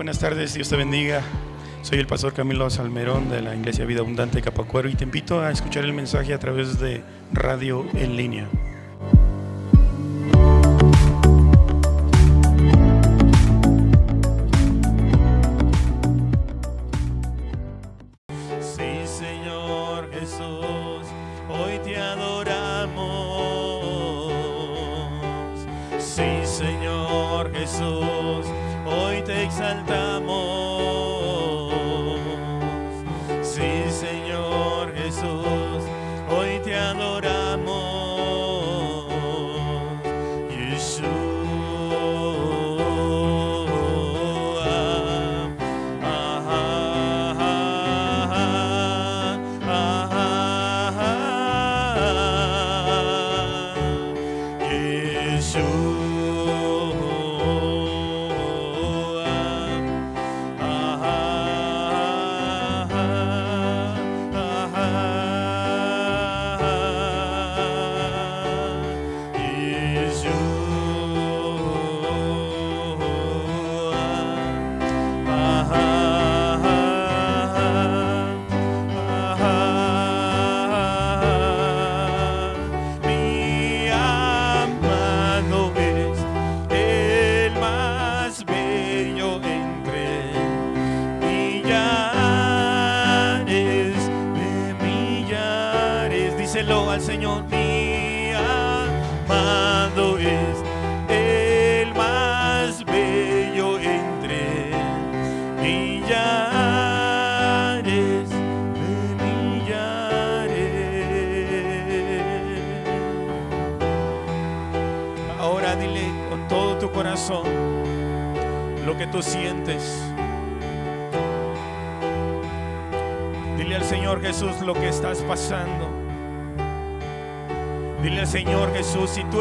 buenas tardes, Dios te bendiga. Soy el pastor Camilo Salmerón de la Iglesia Vida Abundante Capacuero y te invito a escuchar el mensaje a través de radio en línea.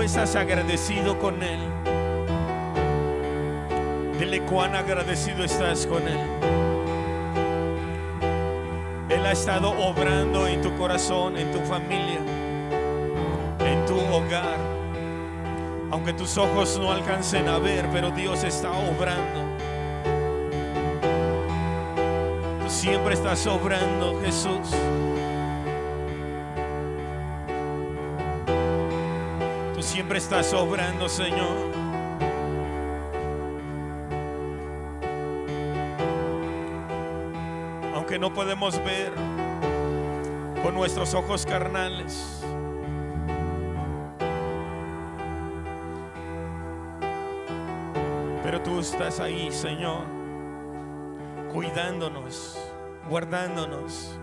Estás agradecido con Él. Dile cuán agradecido estás con Él. Él ha estado obrando en tu corazón, en tu familia, en tu hogar. Aunque tus ojos no alcancen a ver, pero Dios está obrando. Tú siempre estás obrando, Jesús. Estás obrando, Señor. aunque no podemos ver con nuestros ojos carnales. Pero tú estás ahí, Señor, cuidándonos, guardándonos.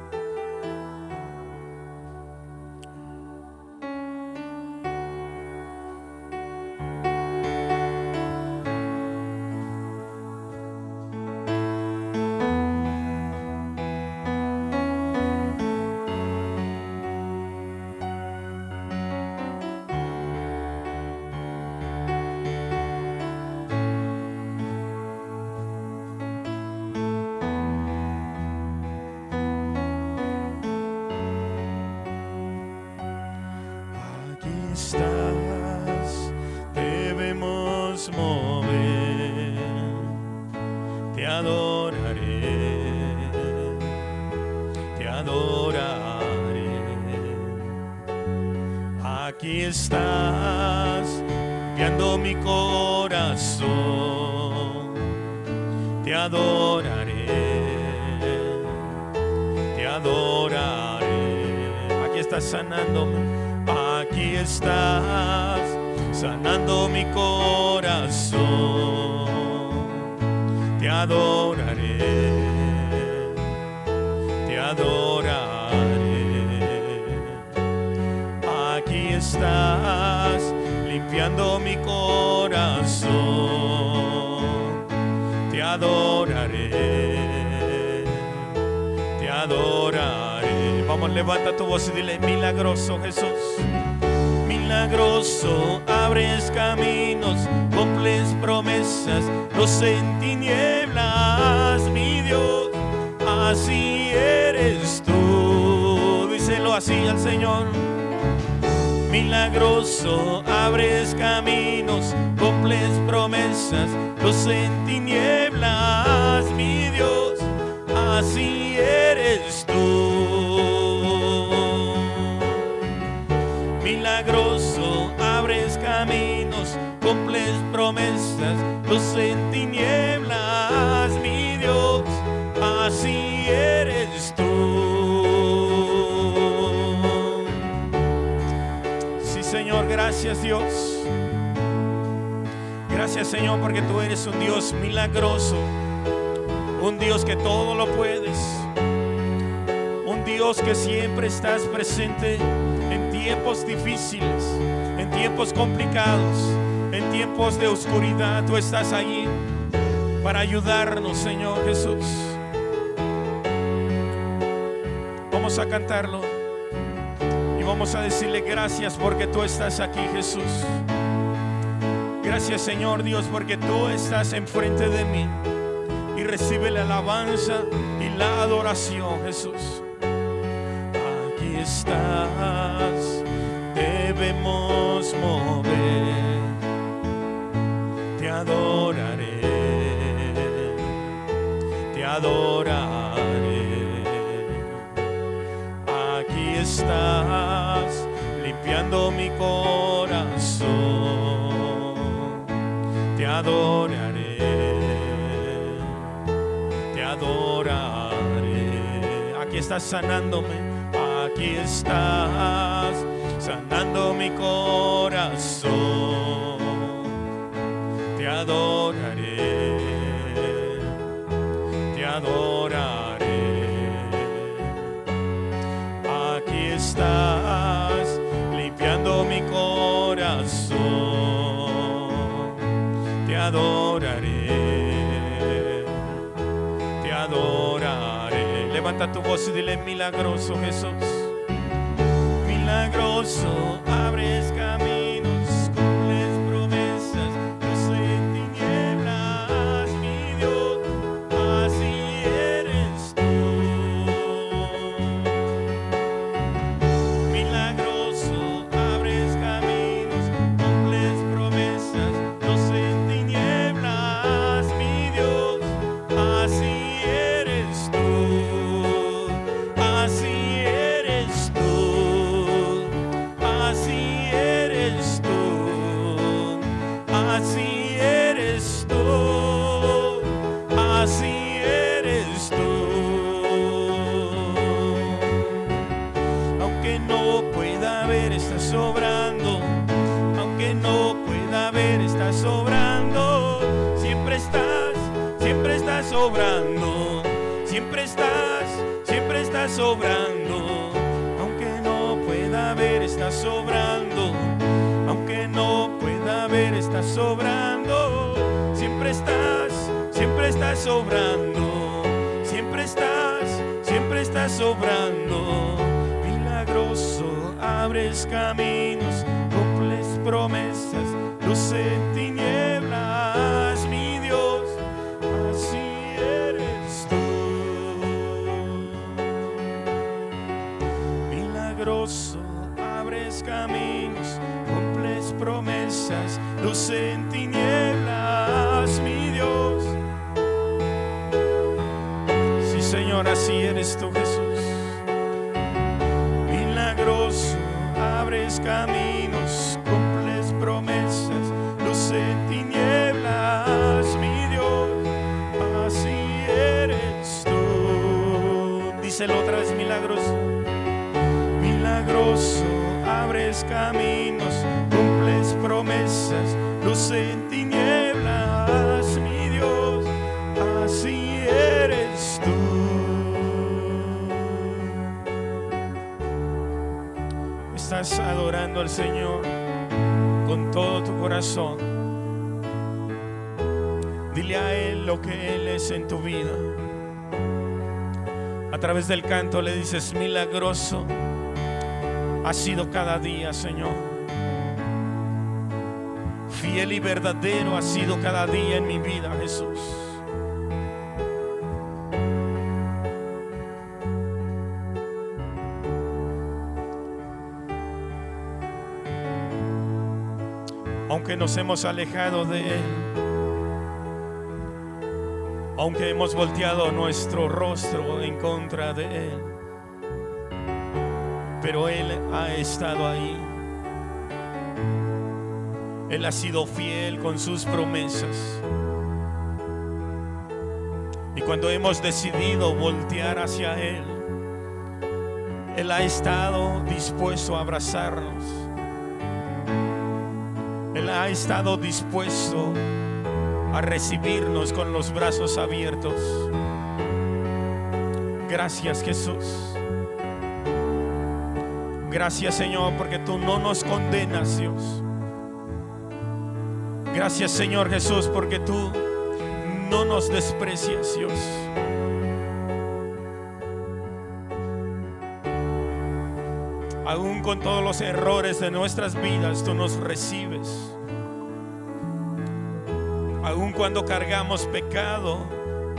Estás allí para ayudarnos, Señor Jesús. Vamos a cantarlo y vamos a decirle gracias porque tú estás aquí, Jesús. Gracias, Señor Dios, porque tú estás enfrente de mí y recibe la alabanza y la adoración, Jesús. Aquí estás, debemos mover, adoraré, te adoraré. Aquí estás, limpiando mi corazón, te adoraré, te adoraré. Aquí estás sanándome, aquí estás sanando mi corazón, te adoraré, te adoraré. Aquí estás limpiando mi corazón, te adoraré, te adoraré. Levanta tu voz y dile milagroso Jesús, milagroso, abres sobrando. Siempre estás, siempre estás sobrando. Milagroso, abres caminos, cumples promesas, luz Díselo otra vez, milagroso. Milagroso, abres caminos, cumples promesas, luz en tinieblas, mi Dios, así eres tú. Estás adorando al Señor con todo tu corazón. Dile a Él lo que Él es en tu vida. A través del canto le dices, milagroso ha sido cada día, Señor. Fiel y verdadero ha sido cada día en mi vida, Jesús. aunque nos hemos alejado de Él, aunque hemos volteado nuestro rostro en contra de Él, pero Él ha estado ahí. Él ha sido fiel con sus promesas. Y cuando hemos decidido voltear hacia Él, Él ha estado dispuesto a abrazarnos. Él ha estado dispuesto a recibirnos con los brazos abiertos. Gracias Jesús. Gracias Señor porque tú no nos condenas Dios. Gracias Señor Jesús porque tú no nos desprecias Dios. Aún con todos los errores de nuestras vidas, tú nos recibes. Aún cuando cargamos pecado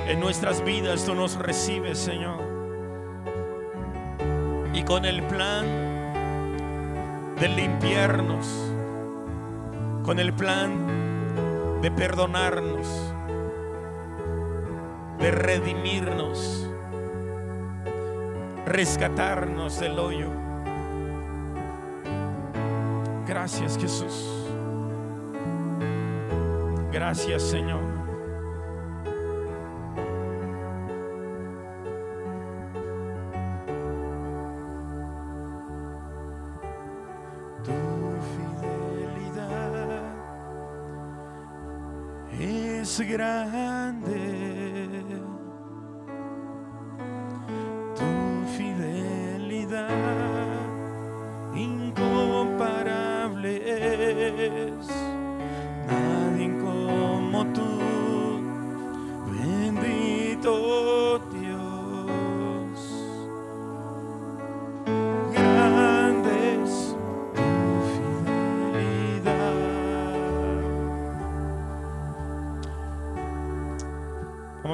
en nuestras vidas, tú nos recibes, Señor. Y con el plan de limpiarnos, con el plan de perdonarnos, de redimirnos, rescatarnos del hoyo. Gracias Jesús. Gracias Señor. Tu fidelidad es grande.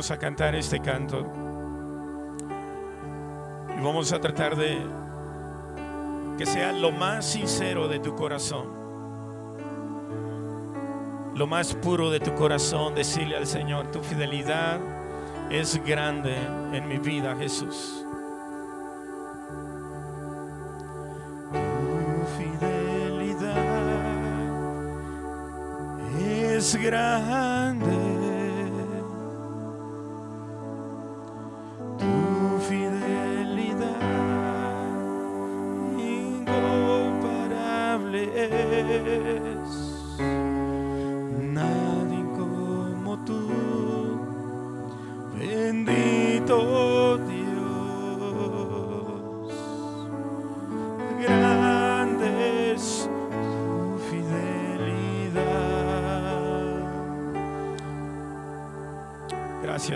Vamos a cantar este canto y vamos a tratar de que sea lo más sincero de tu corazón lo más puro de tu corazón, decirle al Señor, tu fidelidad es grande en mi vida, Jesús. Tu fidelidad es grande.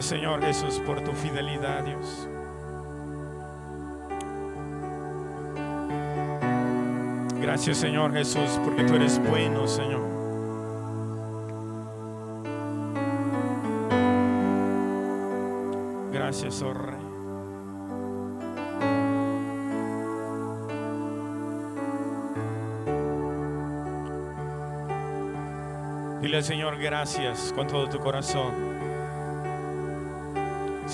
Señor Jesús por tu fidelidad, Dios. Gracias Señor Jesús porque tú eres bueno, Señor. Gracias, oh Rey. Dile Señor gracias con todo tu corazón.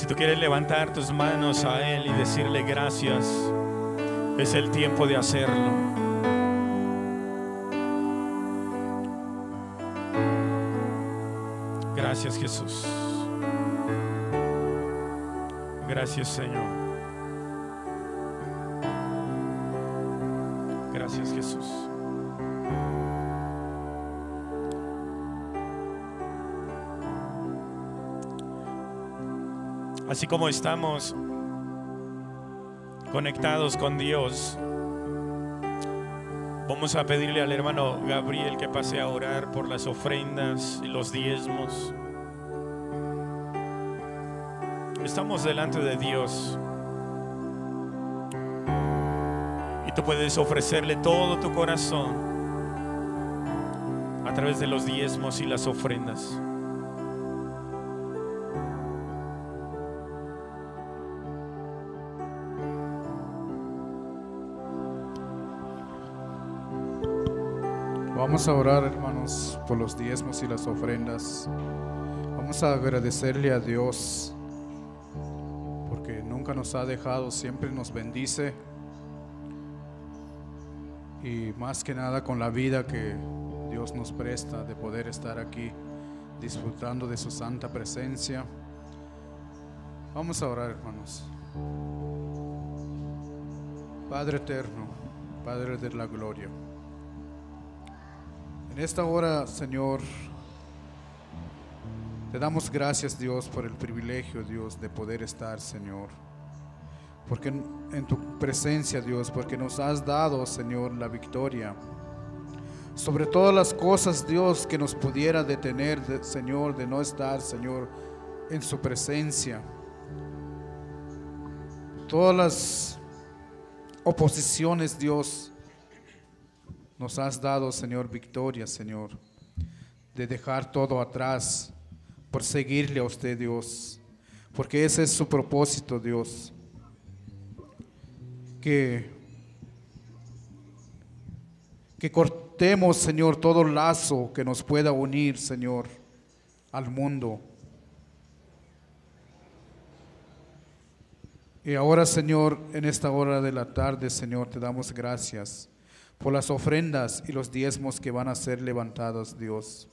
Si tú quieres levantar tus manos a Él y decirle gracias, es el tiempo de hacerlo. Gracias Jesús. Gracias Señor. Gracias Jesús. Así como estamos conectados con Dios, vamos a pedirle al hermano Gabriel que pase a orar por las ofrendas y los diezmos. Estamos delante de Dios. Y tú puedes ofrecerle todo tu corazón a través de los diezmos y las ofrendas. Vamos a orar, hermanos, por los diezmos y las ofrendas. Vamos a agradecerle a Dios porque nunca nos ha dejado, siempre nos bendice. Y más que nada con la vida que Dios nos presta de poder estar aquí disfrutando de su santa presencia. Vamos a orar, hermanos. Padre eterno, Padre de la gloria. En esta hora, Señor, te damos gracias, Dios, por el privilegio, Dios, de poder estar, Señor. Porque en, tu presencia, Dios, porque nos has dado, Señor, la victoria. Sobre todas las cosas, Dios, que nos pudiera detener, de- Señor, de no estar, Señor, en su presencia. Todas las oposiciones, Dios, nos has dado, Señor, victoria, Señor, de dejar todo atrás por seguirle a usted, Dios, porque ese es su propósito, Dios, que, que cortemos, Señor, todo lazo que nos pueda unir, Señor, al mundo. Y ahora, Señor, en esta hora de la tarde, Señor, te damos gracias por las ofrendas y los diezmos que van a ser levantados, Dios.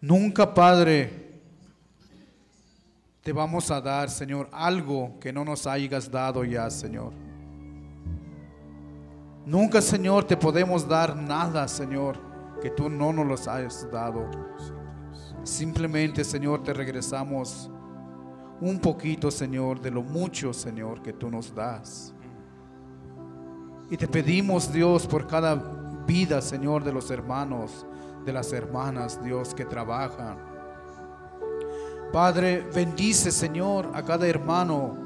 Nunca, Padre, te vamos a dar, Señor, algo que no nos hayas dado ya, Señor. Nunca, Señor, te podemos dar nada, Señor, que tú no nos los hayas dado. Simplemente, Señor, te regresamos un poquito, Señor, de lo mucho, Señor, que tú nos das. Y te pedimos, Dios, por cada vida, Señor, de los hermanos, de las hermanas, Dios, que trabajan. Padre, bendice, Señor, a cada hermano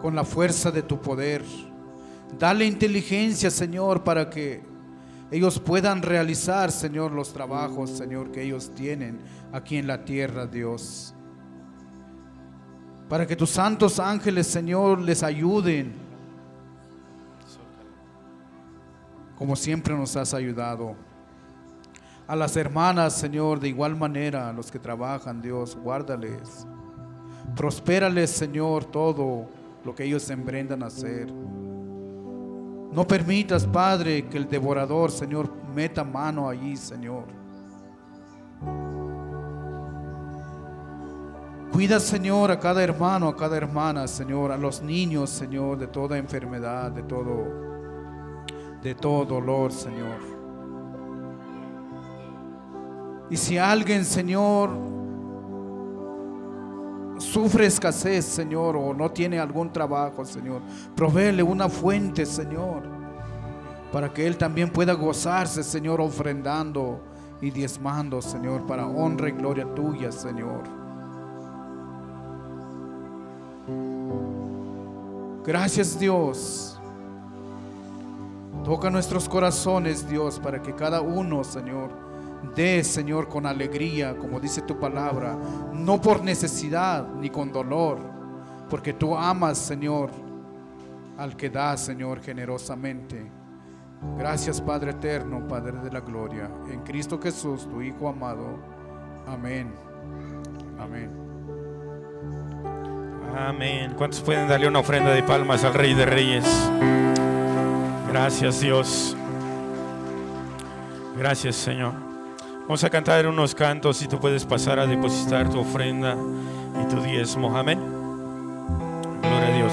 con la fuerza de tu poder. Dale inteligencia, Señor, para que ellos puedan realizar, Señor, los trabajos, Señor, que ellos tienen aquí en la tierra, Dios. Para que tus santos ángeles, Señor, les ayuden como siempre nos has ayudado. A las hermanas, Señor, de igual manera, a los que trabajan, Dios, guárdales. Prospérales, Señor, todo lo que ellos emprendan a hacer. No permitas, Padre, que el devorador, Señor, meta mano allí, Señor. Cuida, Señor, a cada hermano, a cada hermana, Señor, a los niños, Señor, de toda enfermedad, de todo, de todo dolor, Señor. Y si alguien, Señor, sufre escasez, Señor, o no tiene algún trabajo, Señor, provéele una fuente, Señor, para que él también pueda gozarse, Señor, ofrendando y diezmando, Señor, para honra y gloria tuya, Señor. Gracias, Dios. Toca nuestros corazones, Dios, para que cada uno, Señor, dé, Señor, con alegría, como dice tu palabra, no por necesidad ni con dolor, porque tú amas, Señor, al que da, Señor, generosamente. Gracias, Padre eterno, Padre de la gloria, en Cristo Jesús, tu Hijo amado. Amén. Amén. Amén. ¿Cuántos pueden darle una ofrenda de palmas al Rey de Reyes? Gracias Dios. Gracias Señor. Vamos a cantar unos cantos y tú puedes pasar a depositar tu ofrenda y tu diezmo. Amén. Gloria a Dios.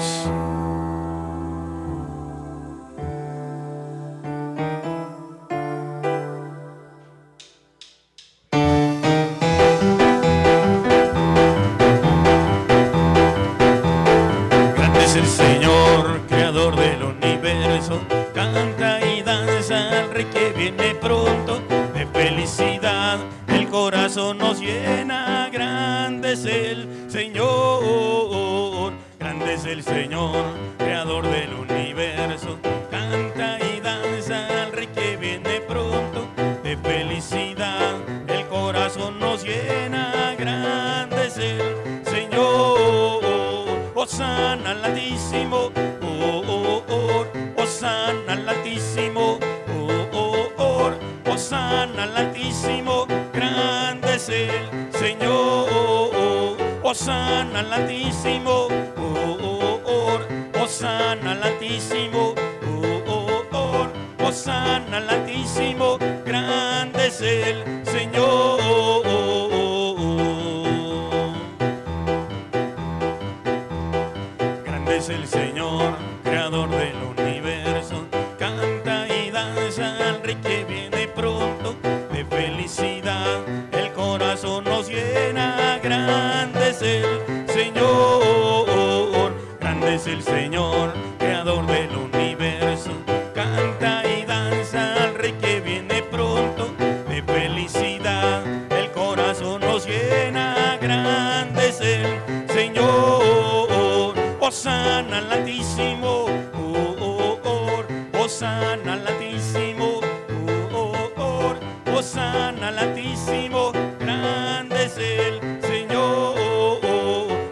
grande es el Señor.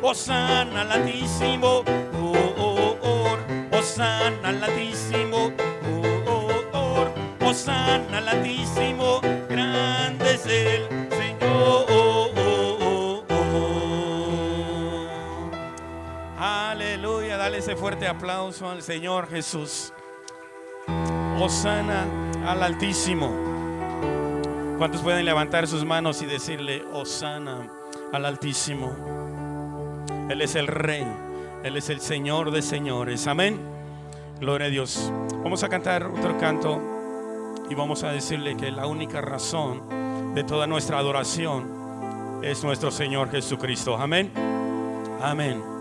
Osana al altísimo, Osana al altísimo, Osana al altísimo, grande es el Señor. Aleluya, dale ese fuerte aplauso al Señor Jesús. Osana al altísimo. ¿Cuántos pueden levantar sus manos y decirle, Osana al Altísimo? Él es el Rey, Él es el Señor de señores. Amén. Gloria a Dios. Vamos a cantar otro canto y vamos a decirle que la única razón de toda nuestra adoración es nuestro Señor Jesucristo. Amén. Amén.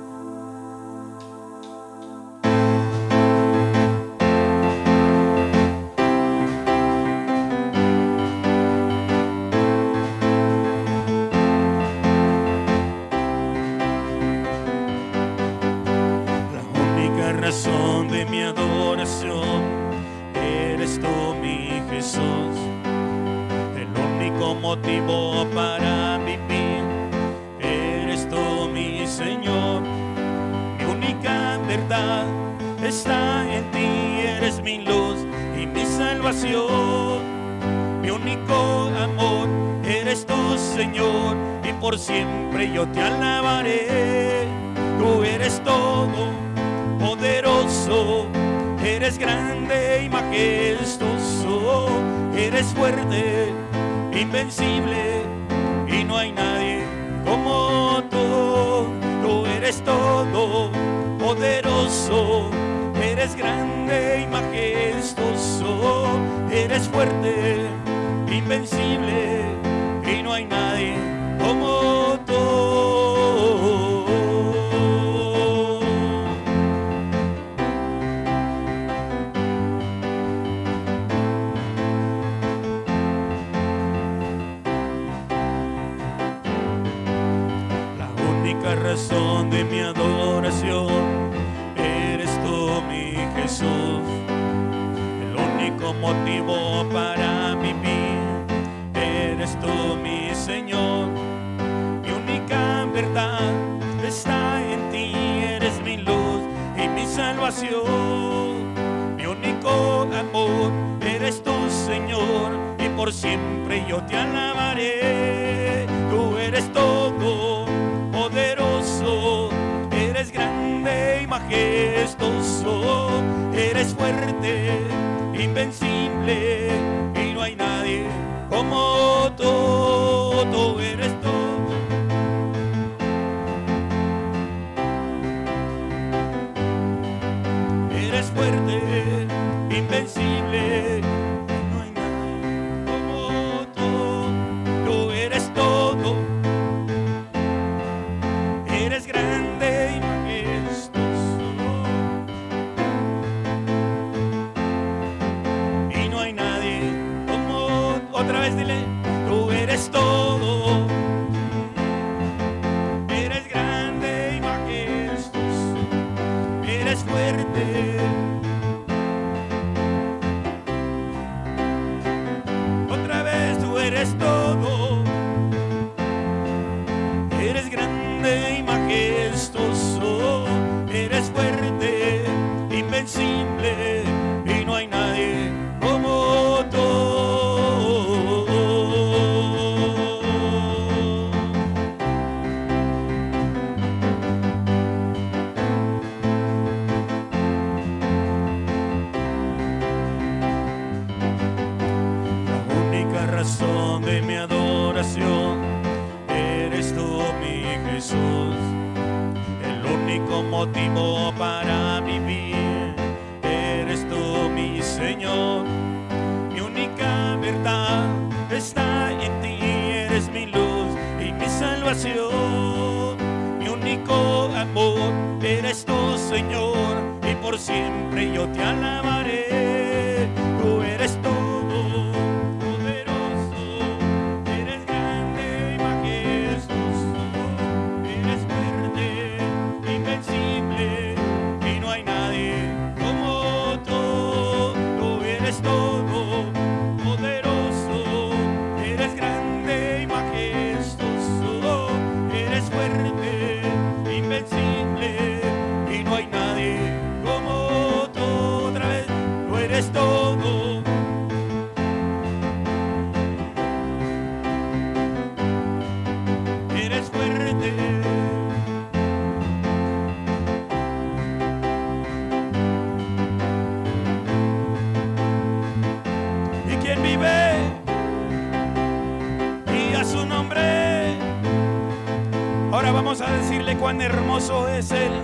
cuán hermoso es Él.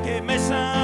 que me salva.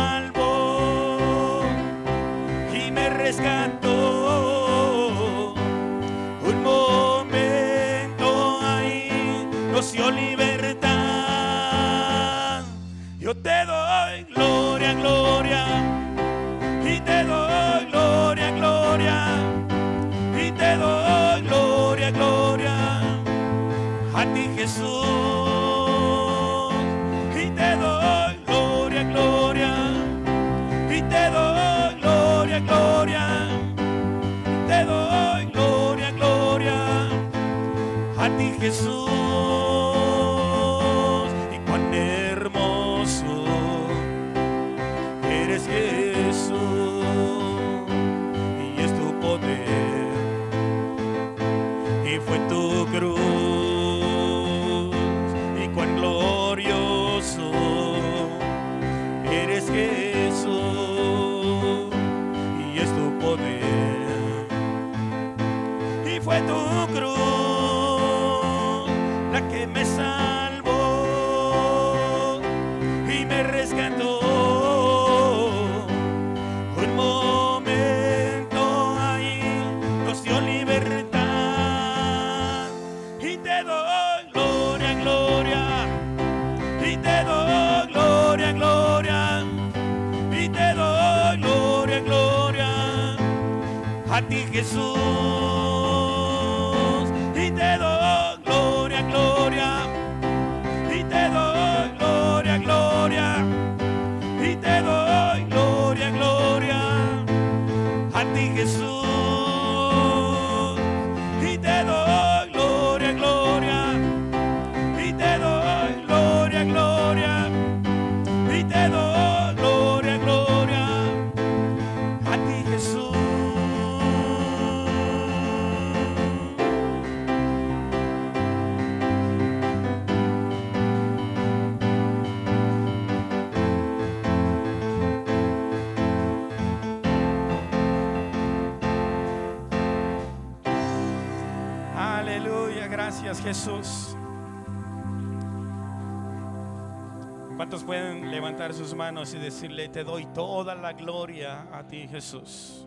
negro. Jesús. sus manos y decirle, te doy toda la gloria a ti, Jesús.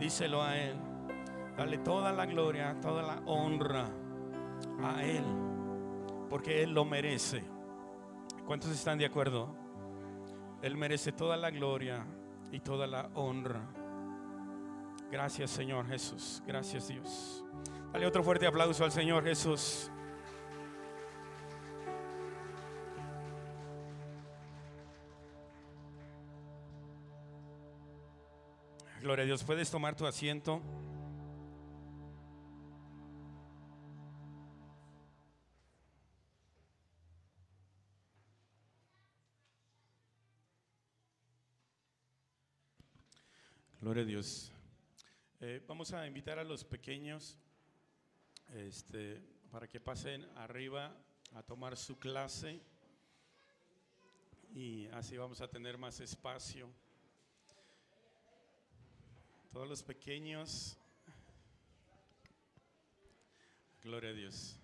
Díselo a Él. Dale toda la gloria, toda la honra a Él, porque Él lo merece. ¿Cuántos están de acuerdo? Él merece toda la gloria y toda la honra. Gracias Señor Jesús, gracias Dios. Dale otro fuerte aplauso al Señor Jesús. Gloria a Dios, puedes tomar tu asiento. Gloria a Dios. Eh, vamos a invitar a los pequeños este, para que pasen arriba a tomar su clase y así vamos a tener más espacio. Todos los pequeños. Gloria a Dios.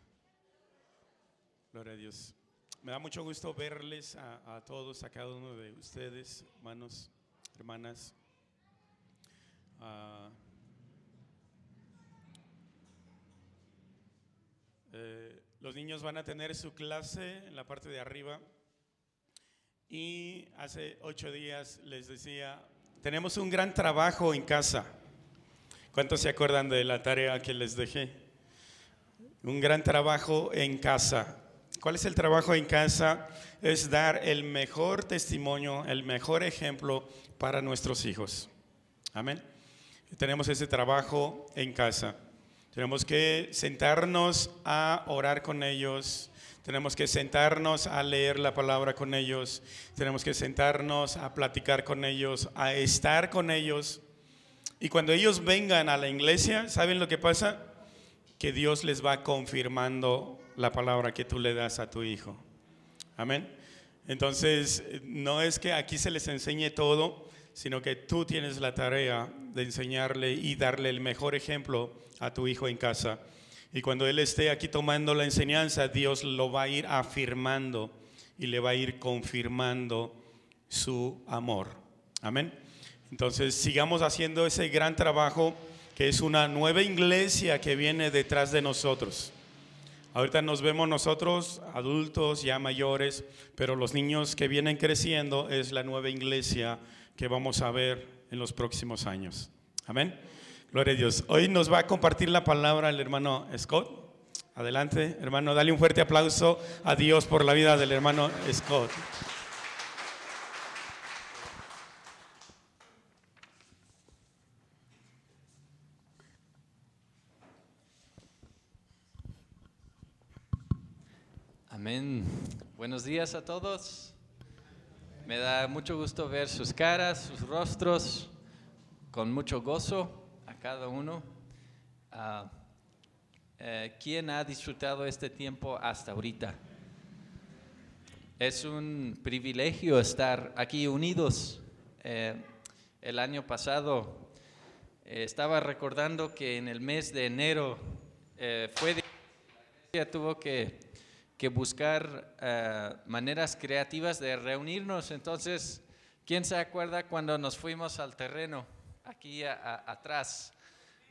Gloria a Dios. Me da mucho gusto verles a, todos, a cada uno de ustedes, hermanos, hermanas. Ah, eh, los niños van a tener su clase en la parte de arriba y hace ocho días les decía, tenemos un gran trabajo en casa. ¿Cuántos se acuerdan de la tarea que les dejé? Un gran trabajo en casa. ¿Cuál es el trabajo en casa? Es dar el mejor testimonio, el mejor ejemplo para nuestros hijos. Amén tenemos ese trabajo en casa. Tenemos que sentarnos a orar con ellos, tenemos que sentarnos a leer la palabra con ellos, tenemos que sentarnos a platicar con ellos, a estar con ellos. Y cuando ellos vengan a la iglesia, ¿saben lo que pasa? Que Dios les va confirmando la palabra que tú le das a tu hijo. Amén. Entonces, no es que aquí se les enseñe todo, sino que tú tienes la tarea de enseñarle y darle el mejor ejemplo a tu hijo en casa. Y cuando él esté aquí tomando la enseñanza, Dios lo va a ir afirmando y le va a ir confirmando su amor. Amén. Entonces sigamos haciendo ese gran trabajo que es una nueva iglesia que viene detrás de nosotros. Ahorita nos vemos nosotros, adultos ya mayores, pero los niños que vienen creciendo es la nueva iglesia que vamos a ver en los próximos años. Amén. Gloria a Dios. Hoy nos va a compartir la palabra el hermano Scott. Adelante, hermano, dale un fuerte aplauso a Dios por la vida del hermano Scott. Amén. Buenos días a todos. Me da mucho gusto ver sus caras, sus rostros, con mucho gozo cada uno. Uh, ¿Quién ha disfrutado este tiempo hasta ahorita? Es un privilegio estar aquí unidos. Eh, el año pasado eh, estaba recordando que en el mes de enero fue de, tuvo que que buscar maneras creativas de reunirnos. Entonces, ¿quién se acuerda cuando nos fuimos al terreno, aquí atrás,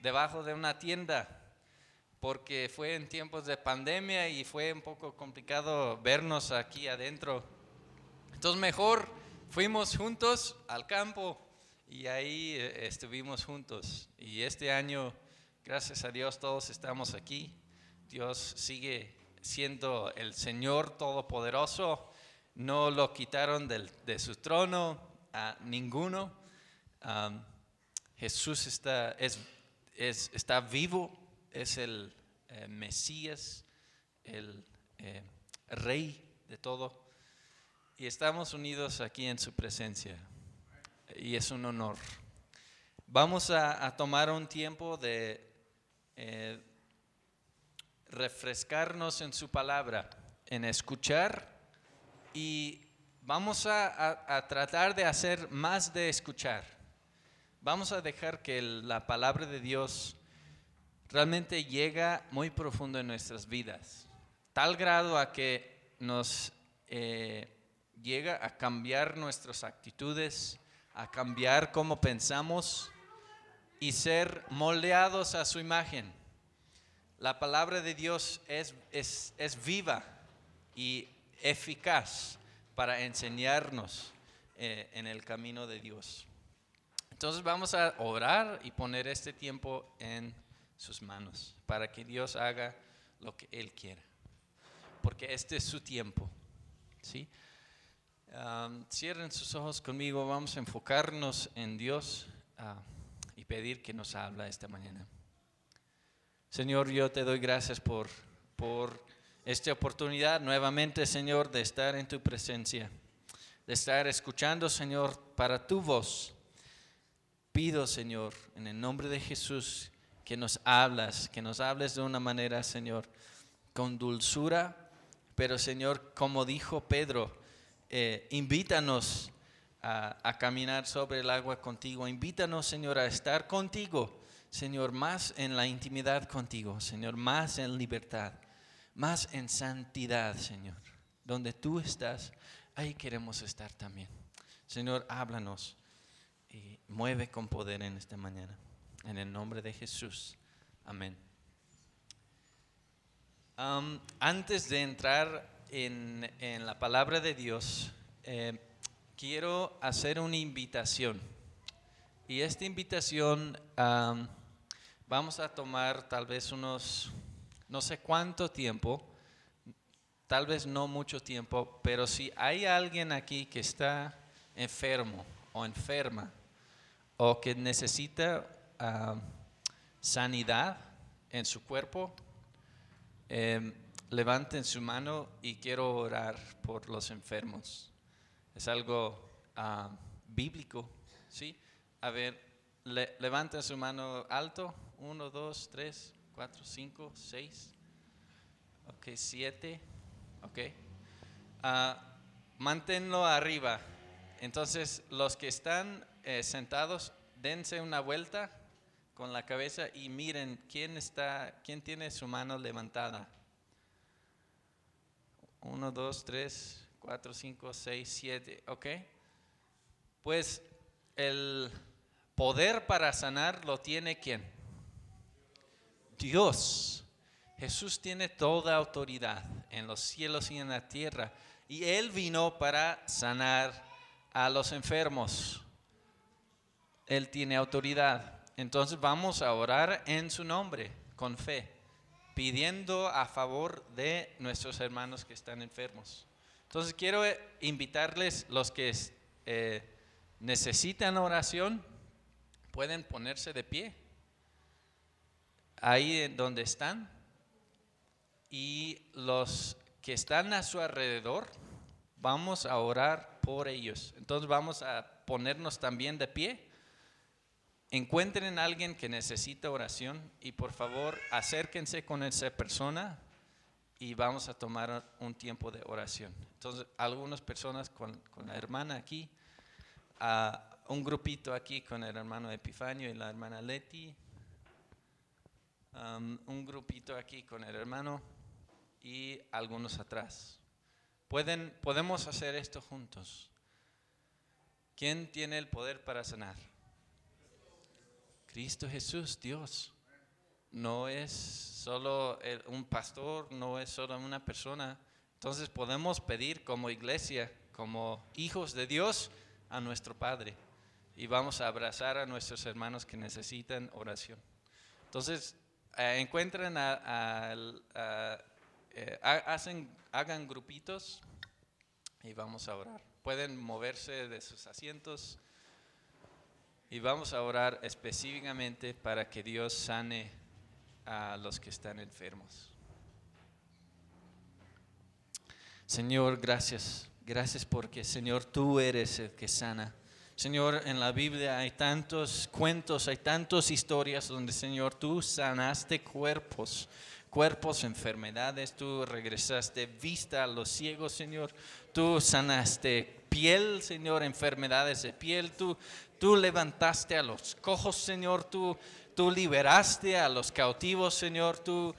debajo de una tienda? Porque fue en tiempos de pandemia y fue un poco complicado vernos aquí adentro. Entonces, mejor fuimos juntos al campo y ahí eh, estuvimos juntos. Y este año, gracias a Dios, todos estamos aquí. Dios sigue siendo el Señor Todopoderoso, no lo quitaron de su trono a ninguno. Jesús está, es, está vivo, es el eh, Mesías, el eh, Rey de todo. Y estamos unidos aquí en su presencia. Y es un honor. Vamos a, tomar un tiempo de... Eh, refrescarnos en su palabra, en escuchar y vamos a, tratar de hacer más de escuchar. Vamos a dejar que la palabra de Dios realmente llega muy profundo en nuestras vidas, tal grado a que nos eh, llega a cambiar nuestras actitudes, a cambiar cómo pensamos y ser moldeados a su imagen. La palabra de Dios es, es, viva y eficaz para enseñarnos eh, en el camino de Dios. Entonces vamos a orar y poner este tiempo en sus manos para que Dios haga lo que Él quiera. Porque este es su tiempo. ¿sí? cierren sus ojos conmigo, vamos a enfocarnos en Dios ah, y pedir que nos habla esta mañana. Señor, yo te doy gracias por, por esta oportunidad nuevamente, Señor, de estar en tu presencia, de estar escuchando, Señor, para tu voz. Pido, Señor, en el nombre de Jesús, que nos hablas, que nos hables de una manera, Señor, con dulzura, pero Señor, como dijo Pedro, eh, invítanos a, a caminar sobre el agua contigo, invítanos, Señor, a estar contigo, Señor, más en la intimidad contigo, Señor, más en libertad, más en santidad, Señor. Donde tú estás, ahí queremos estar también. Señor, háblanos y mueve con poder en esta mañana. En el nombre de Jesús. Amén. Am, antes de entrar en, en la palabra de Dios, eh, quiero hacer una invitación. Y esta invitación am, vamos a tomar tal vez unos, no sé cuánto tiempo, tal vez no mucho tiempo, pero si hay alguien aquí que está enfermo o enferma o que necesita ah, sanidad en su cuerpo, eh, levanten su mano y quiero orar por los enfermos. Es algo ah, bíblico, ¿sí? A ver, le- levanten su mano alto. Uno, dos, tres, cuatro, cinco, seis. Ok, siete. Ok. Ah, manténlo arriba. Entonces, los que están eh, sentados, dense una vuelta con la cabeza y miren quién está, quién tiene su mano levantada. Uno, dos, tres, cuatro, cinco, seis, siete. Ok. Pues el poder para sanar lo tiene quién? Dios. Jesús tiene toda autoridad en los cielos y en la tierra. Y Él vino para sanar a los enfermos. Él tiene autoridad. Entonces vamos a orar en su nombre, con fe, pidiendo a favor de nuestros hermanos que están enfermos. Entonces quiero eh, invitarles, los que eh, necesitan oración, pueden ponerse de pie, ahí donde están, y los que están a su alrededor, vamos a orar por ellos. Entonces vamos a ponernos también de pie. Encuentren a alguien que necesita oración y por favor acérquense con esa persona y vamos a tomar un tiempo de oración. Entonces, algunas personas con, la hermana aquí, un grupito aquí con el hermano Epifanio y la hermana Leti, un grupito aquí con el hermano y algunos atrás. Pueden, podemos hacer esto juntos. ¿Quién tiene el poder para sanar? Cristo Jesús, Dios. No es solo un pastor, no es solo una persona. Entonces podemos pedir como iglesia, como hijos de Dios, a nuestro Padre. Y vamos a abrazar a nuestros hermanos que necesitan oración. Entonces, eh, encuentren a, eh, ha- hacen, hagan grupitos y vamos a orar. Pueden moverse de sus asientos y vamos a orar específicamente para que Dios sane a los que están enfermos. Señor, gracias. Gracias porque, Señor, tú eres el que sana. Señor, en la Biblia hay tantos cuentos, hay tantas historias donde, Señor, tú sanaste cuerpos, cuerpos, enfermedades, tú regresaste vista a los ciegos, Señor. Tú sanaste piel, Señor, enfermedades de piel. Tú, tú levantaste a los cojos, Señor. Tú, tú liberaste a los cautivos, Señor. Tú,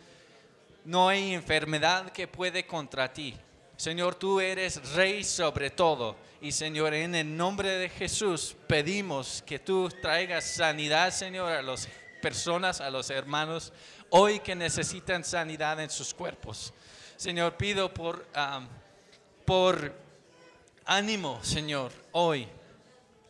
no hay enfermedad que puede contra ti. Señor, tú eres rey sobre todo. Y Señor, en el nombre de Jesús pedimos que tú traigas sanidad, Señor, a las personas, a los hermanos, hoy que necesitan sanidad en sus cuerpos. Señor, pido por, ah, por ánimo, Señor, hoy,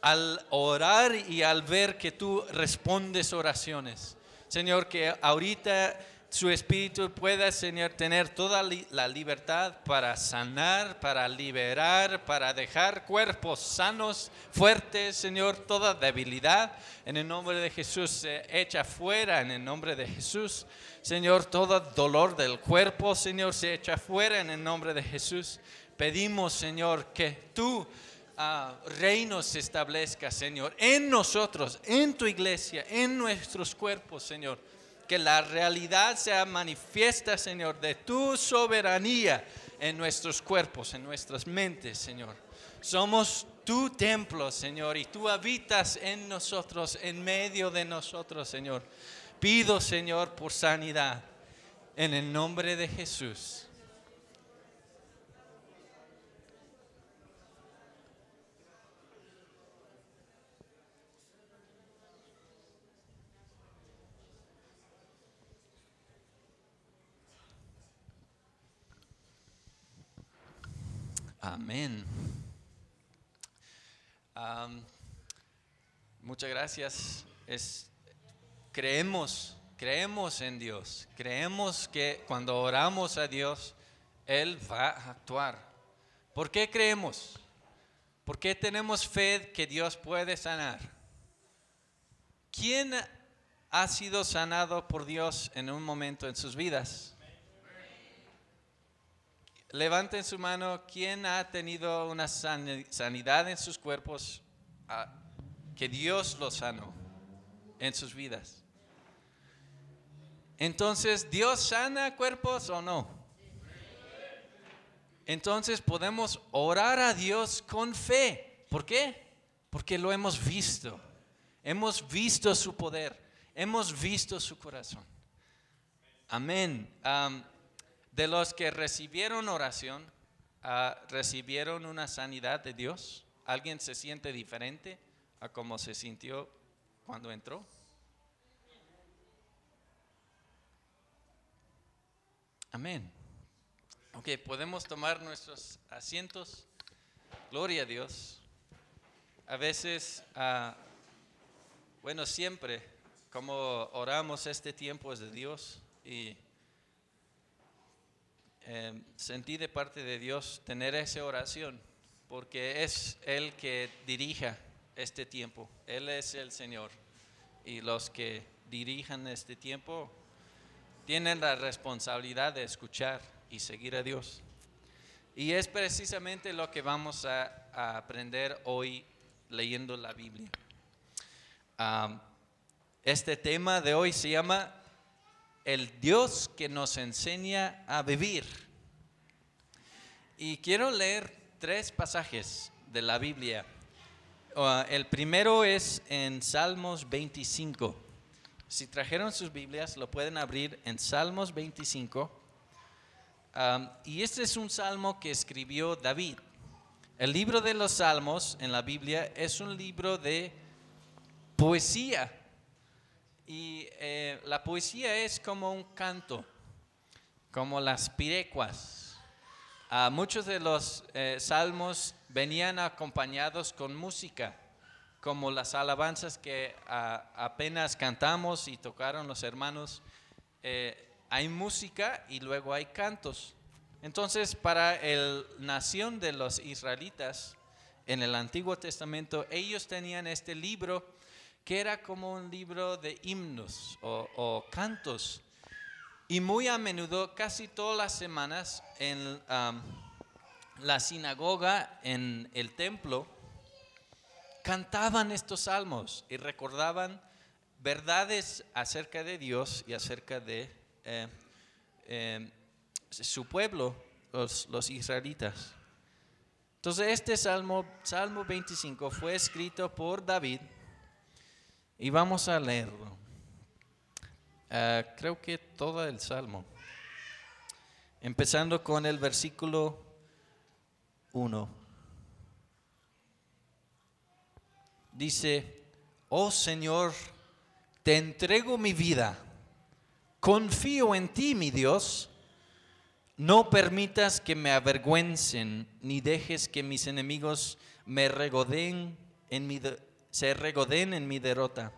al orar y al ver que tú respondes oraciones. Señor, que ahorita su espíritu pueda, Señor, tener toda la libertad para sanar, para liberar, para dejar cuerpos sanos, fuertes, Señor, toda debilidad. En el nombre de Jesús se echa fuera, en el nombre de Jesús. Señor, todo dolor del cuerpo, Señor, se echa fuera en el nombre de Jesús. Pedimos, Señor, que tú ah, reino se establezca, Señor, en nosotros, en tu iglesia, en nuestros cuerpos, Señor. Que la realidad sea manifiesta, Señor, de tu soberanía en nuestros cuerpos, en nuestras mentes, Señor. Somos tu templo, Señor, y tú habitas en nosotros, en medio de nosotros, Señor. Pido, Señor, por sanidad, en el nombre de Jesús. Amén. Am, muchas gracias. Creemos, creemos en Dios. Creemos que cuando oramos a Dios, Él va a actuar. ¿Por qué creemos? ¿Por qué tenemos fe que Dios puede sanar? ¿Quién ha sido sanado por Dios en un momento en sus vidas? Levanten su mano, ¿quién ha tenido una sani- sanidad en sus cuerpos ah, que Dios lo sanó en sus vidas? Entonces, ¿Dios sana cuerpos o no? Entonces podemos orar a Dios con fe. ¿Por qué? Porque lo hemos visto. Hemos visto su poder. Hemos visto su corazón. Amén. Am, de los que recibieron oración, ah, recibieron una sanidad de Dios. ¿Alguien se siente diferente a como se sintió cuando entró? Amén. Ok, podemos tomar nuestros asientos. Gloria a Dios. A veces, ah, bueno, siempre, como oramos este tiempo es de Dios y eh, sentí de parte de Dios tener esa oración, porque es Él que dirija este tiempo, Él es el Señor, y los que dirijan este tiempo tienen la responsabilidad de escuchar y seguir a Dios. Y es precisamente lo que vamos a, aprender hoy leyendo la Biblia. Este tema de hoy se llama el Dios que nos enseña a vivir. Y quiero leer tres pasajes de la Biblia. Uh, el primero es en Salmos 25. Si trajeron sus Biblias, lo pueden abrir en Salmos 25. Um, y este es un salmo que escribió David. El libro de los Salmos en la Biblia es un libro de poesía. Y eh, la poesía es como un canto, como las pirecuas. Ah, muchos de los eh, salmos venían acompañados con música, como las alabanzas que ah, apenas cantamos y tocaron los hermanos. Eh, hay música y luego hay cantos. Entonces, para la nación de los israelitas en el Antiguo Testamento, ellos tenían este libro que era como un libro de himnos o, cantos. Y muy a menudo, casi todas las semanas, en la sinagoga, en el templo, cantaban estos salmos y recordaban verdades acerca de Dios y acerca de eh, eh, su pueblo, los, los israelitas. Entonces este salmo, Salmo 25, fue escrito por David y vamos a leerlo. Ah, creo que todo el salmo. Empezando con el versículo 1. Dice, oh Señor, te entrego mi vida, confío en ti, mi Dios, no permitas que me avergüencen, ni dejes que mis enemigos me regodeen en mi se regodeen en mi derrota.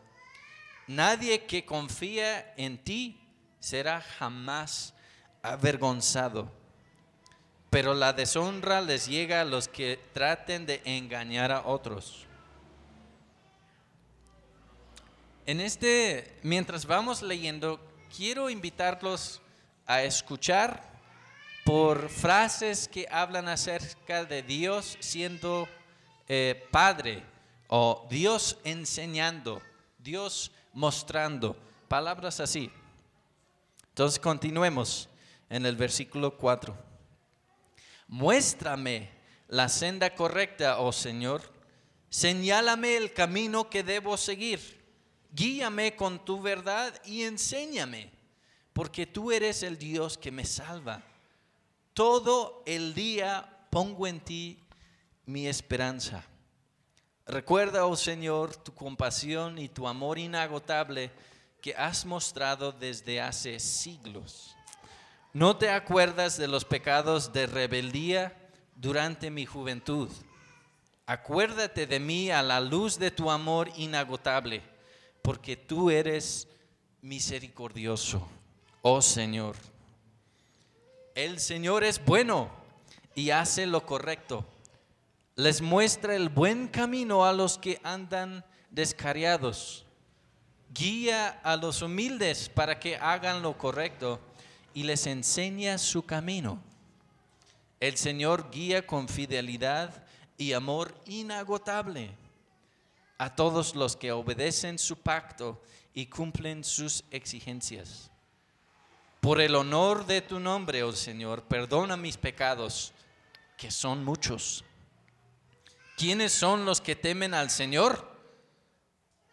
Nadie que confía en ti será jamás avergonzado. Pero la deshonra les llega a los que traten de engañar a otros. En este, mientras vamos leyendo, quiero invitarlos a escuchar por frases que hablan acerca de Dios siendo eh, Padre o Dios enseñando, Dios mostrando, palabras así. Entonces continuemos en el versículo 4. Muéstrame la senda correcta, oh Señor. Señálame el camino que debo seguir. Guíame con tu verdad y enséñame, porque tú eres el Dios que me salva. Todo el día pongo en ti mi esperanza. Recuerda, oh Señor, tu compasión y tu amor inagotable que has mostrado desde hace siglos. No te acuerdas de los pecados de rebeldía durante mi juventud. Acuérdate de mí a la luz de tu amor inagotable, porque tú eres misericordioso, oh Señor. El Señor es bueno y hace lo correcto. Les muestra el buen camino a los que andan descariados guía a los humildes para que hagan lo correcto y les enseña su camino. El Señor guía con fidelidad y amor inagotable a todos los que obedecen su pacto y cumplen sus exigencias. Por el honor de tu nombre, oh Señor, perdona mis pecados, que son muchos. ¿Quiénes son los que temen al Señor?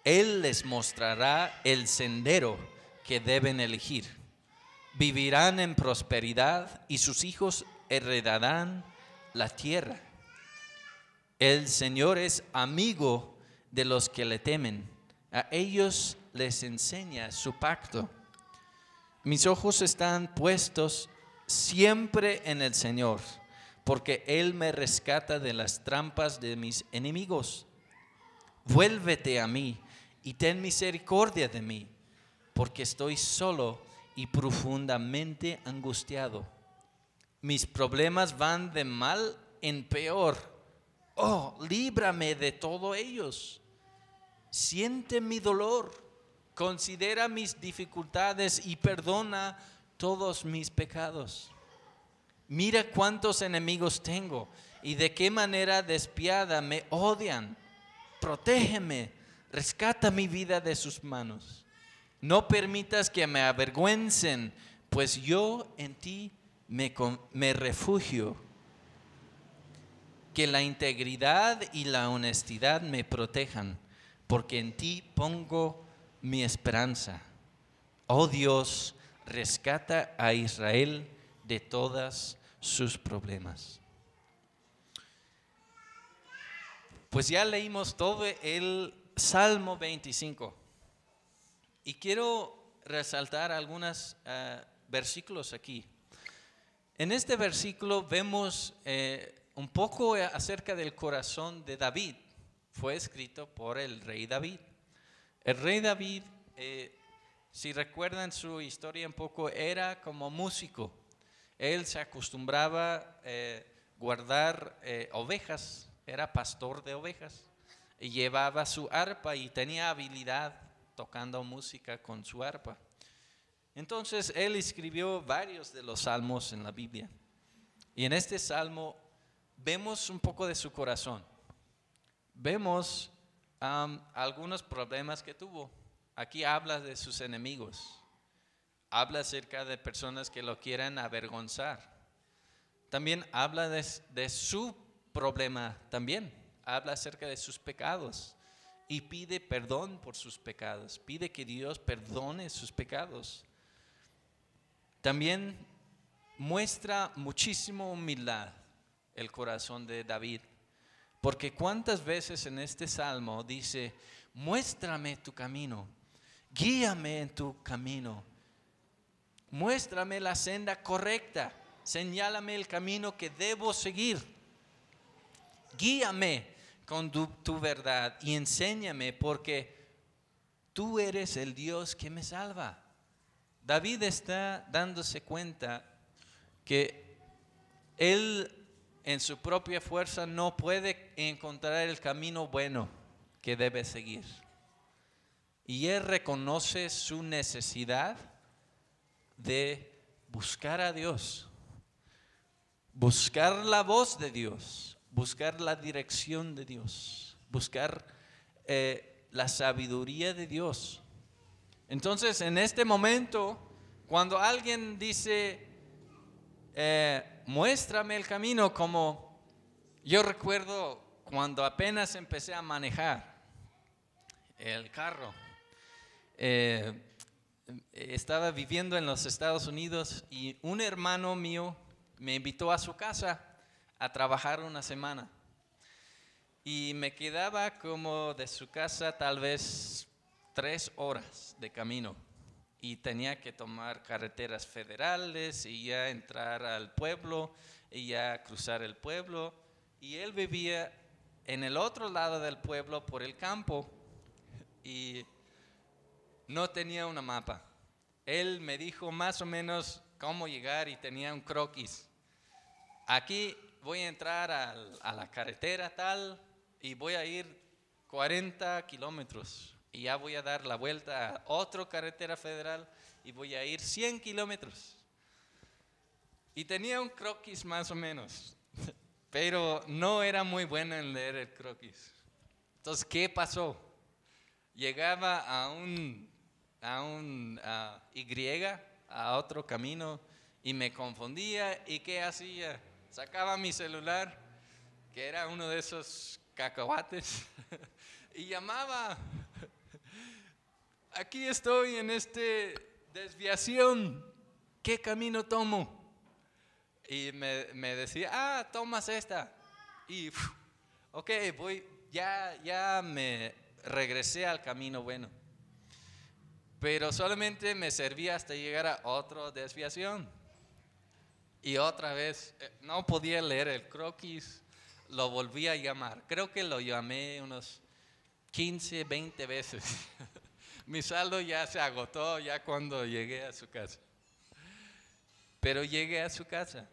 Él les mostrará el sendero que deben elegir. Vivirán en prosperidad y sus hijos heredarán la tierra. El Señor es amigo de los que le temen. A ellos les enseña su pacto. Mis ojos están puestos siempre en el Señor, porque Él me rescata de las trampas de mis enemigos. Vuélvete a mí y ten misericordia de mí, porque estoy solo y profundamente angustiado. Mis problemas van de mal en peor. Oh, líbrame de todos ellos. Siente mi dolor, considera mis dificultades y perdona todos mis pecados. Mira cuántos enemigos tengo y de qué manera despiada me odian. Protégeme rescata mi vida de sus manos. No permitas que me avergüencen, pues yo en ti me, me refugio. Que la integridad y la honestidad me protejan, porque en ti pongo mi esperanza. Oh Dios, rescata a Israel de todos sus problemas. Pues ya leímos todo el Salmo 25. Y quiero resaltar algunos eh, versículos aquí. En este versículo vemos eh, un poco acerca del corazón de David. Fue escrito por el rey David. El rey David, eh, si recuerdan su historia un poco, era como músico. Él se acostumbraba a guardar ovejas, era pastor de ovejas llevaba su arpa y tenía habilidad tocando música con su arpa. Entonces él escribió varios de los salmos en la Biblia. Y en este salmo vemos un poco de su corazón. Vemos algunos problemas que tuvo. Aquí habla de sus enemigos. Habla acerca de personas que lo quieren avergonzar. También habla de su problema también habla acerca de sus pecados y pide perdón por sus pecados, pide que Dios perdone sus pecados. También muestra muchísima humildad el corazón de David, porque cuántas veces en este salmo dice, muéstrame tu camino, guíame en tu camino, muéstrame la senda correcta, señálame el camino que debo seguir, guíame con tu, verdad y enséñame porque tú eres el Dios que me salva. David está dándose cuenta que él en su propia fuerza no puede encontrar el camino bueno que debe seguir. Y él reconoce su necesidad de buscar a Dios, buscar la voz de Dios, buscar la dirección de Dios, buscar eh, la sabiduría de Dios. Entonces, en este momento, cuando alguien dice, eh, muéstrame el camino, como yo recuerdo cuando apenas empecé a manejar el carro, eh, estaba viviendo en los Estados Unidos y un hermano mío me invitó a su casa a trabajar una semana. Y me quedaba como de su casa tal vez tres horas de camino. Y tenía que tomar carreteras federales y ya entrar al pueblo y ya cruzar el pueblo. Y él vivía en el otro lado del pueblo por el campo y no tenía una mapa. Él me dijo más o menos cómo llegar y tenía un croquis. Aquí voy a entrar a la carretera tal y voy a ir 40 kilómetros y ya voy a dar la vuelta a otra carretera federal y voy a ir 100 kilómetros. Y tenía un croquis más o menos, pero no era muy bueno en leer el croquis. Entonces, ¿qué pasó? Llegaba a un, a un Y, a otro camino, y me confundía. ¿Y qué hacía? Sacaba mi celular, que era uno de esos cacahuates, y llamaba. Aquí estoy en esta desviación. ¿Qué camino tomo? Y me, me decía, ah, tomas esta. Y, ok, voy, ya, ya me regresé al camino bueno. Pero solamente me servía hasta llegar a otra desviación. Y otra vez, eh, no podía leer el croquis, lo volví a llamar. Creo que lo llamé unos 15, 20 veces. Mi saldo ya se agotó ya cuando llegué a su casa. Pero llegué a su casa.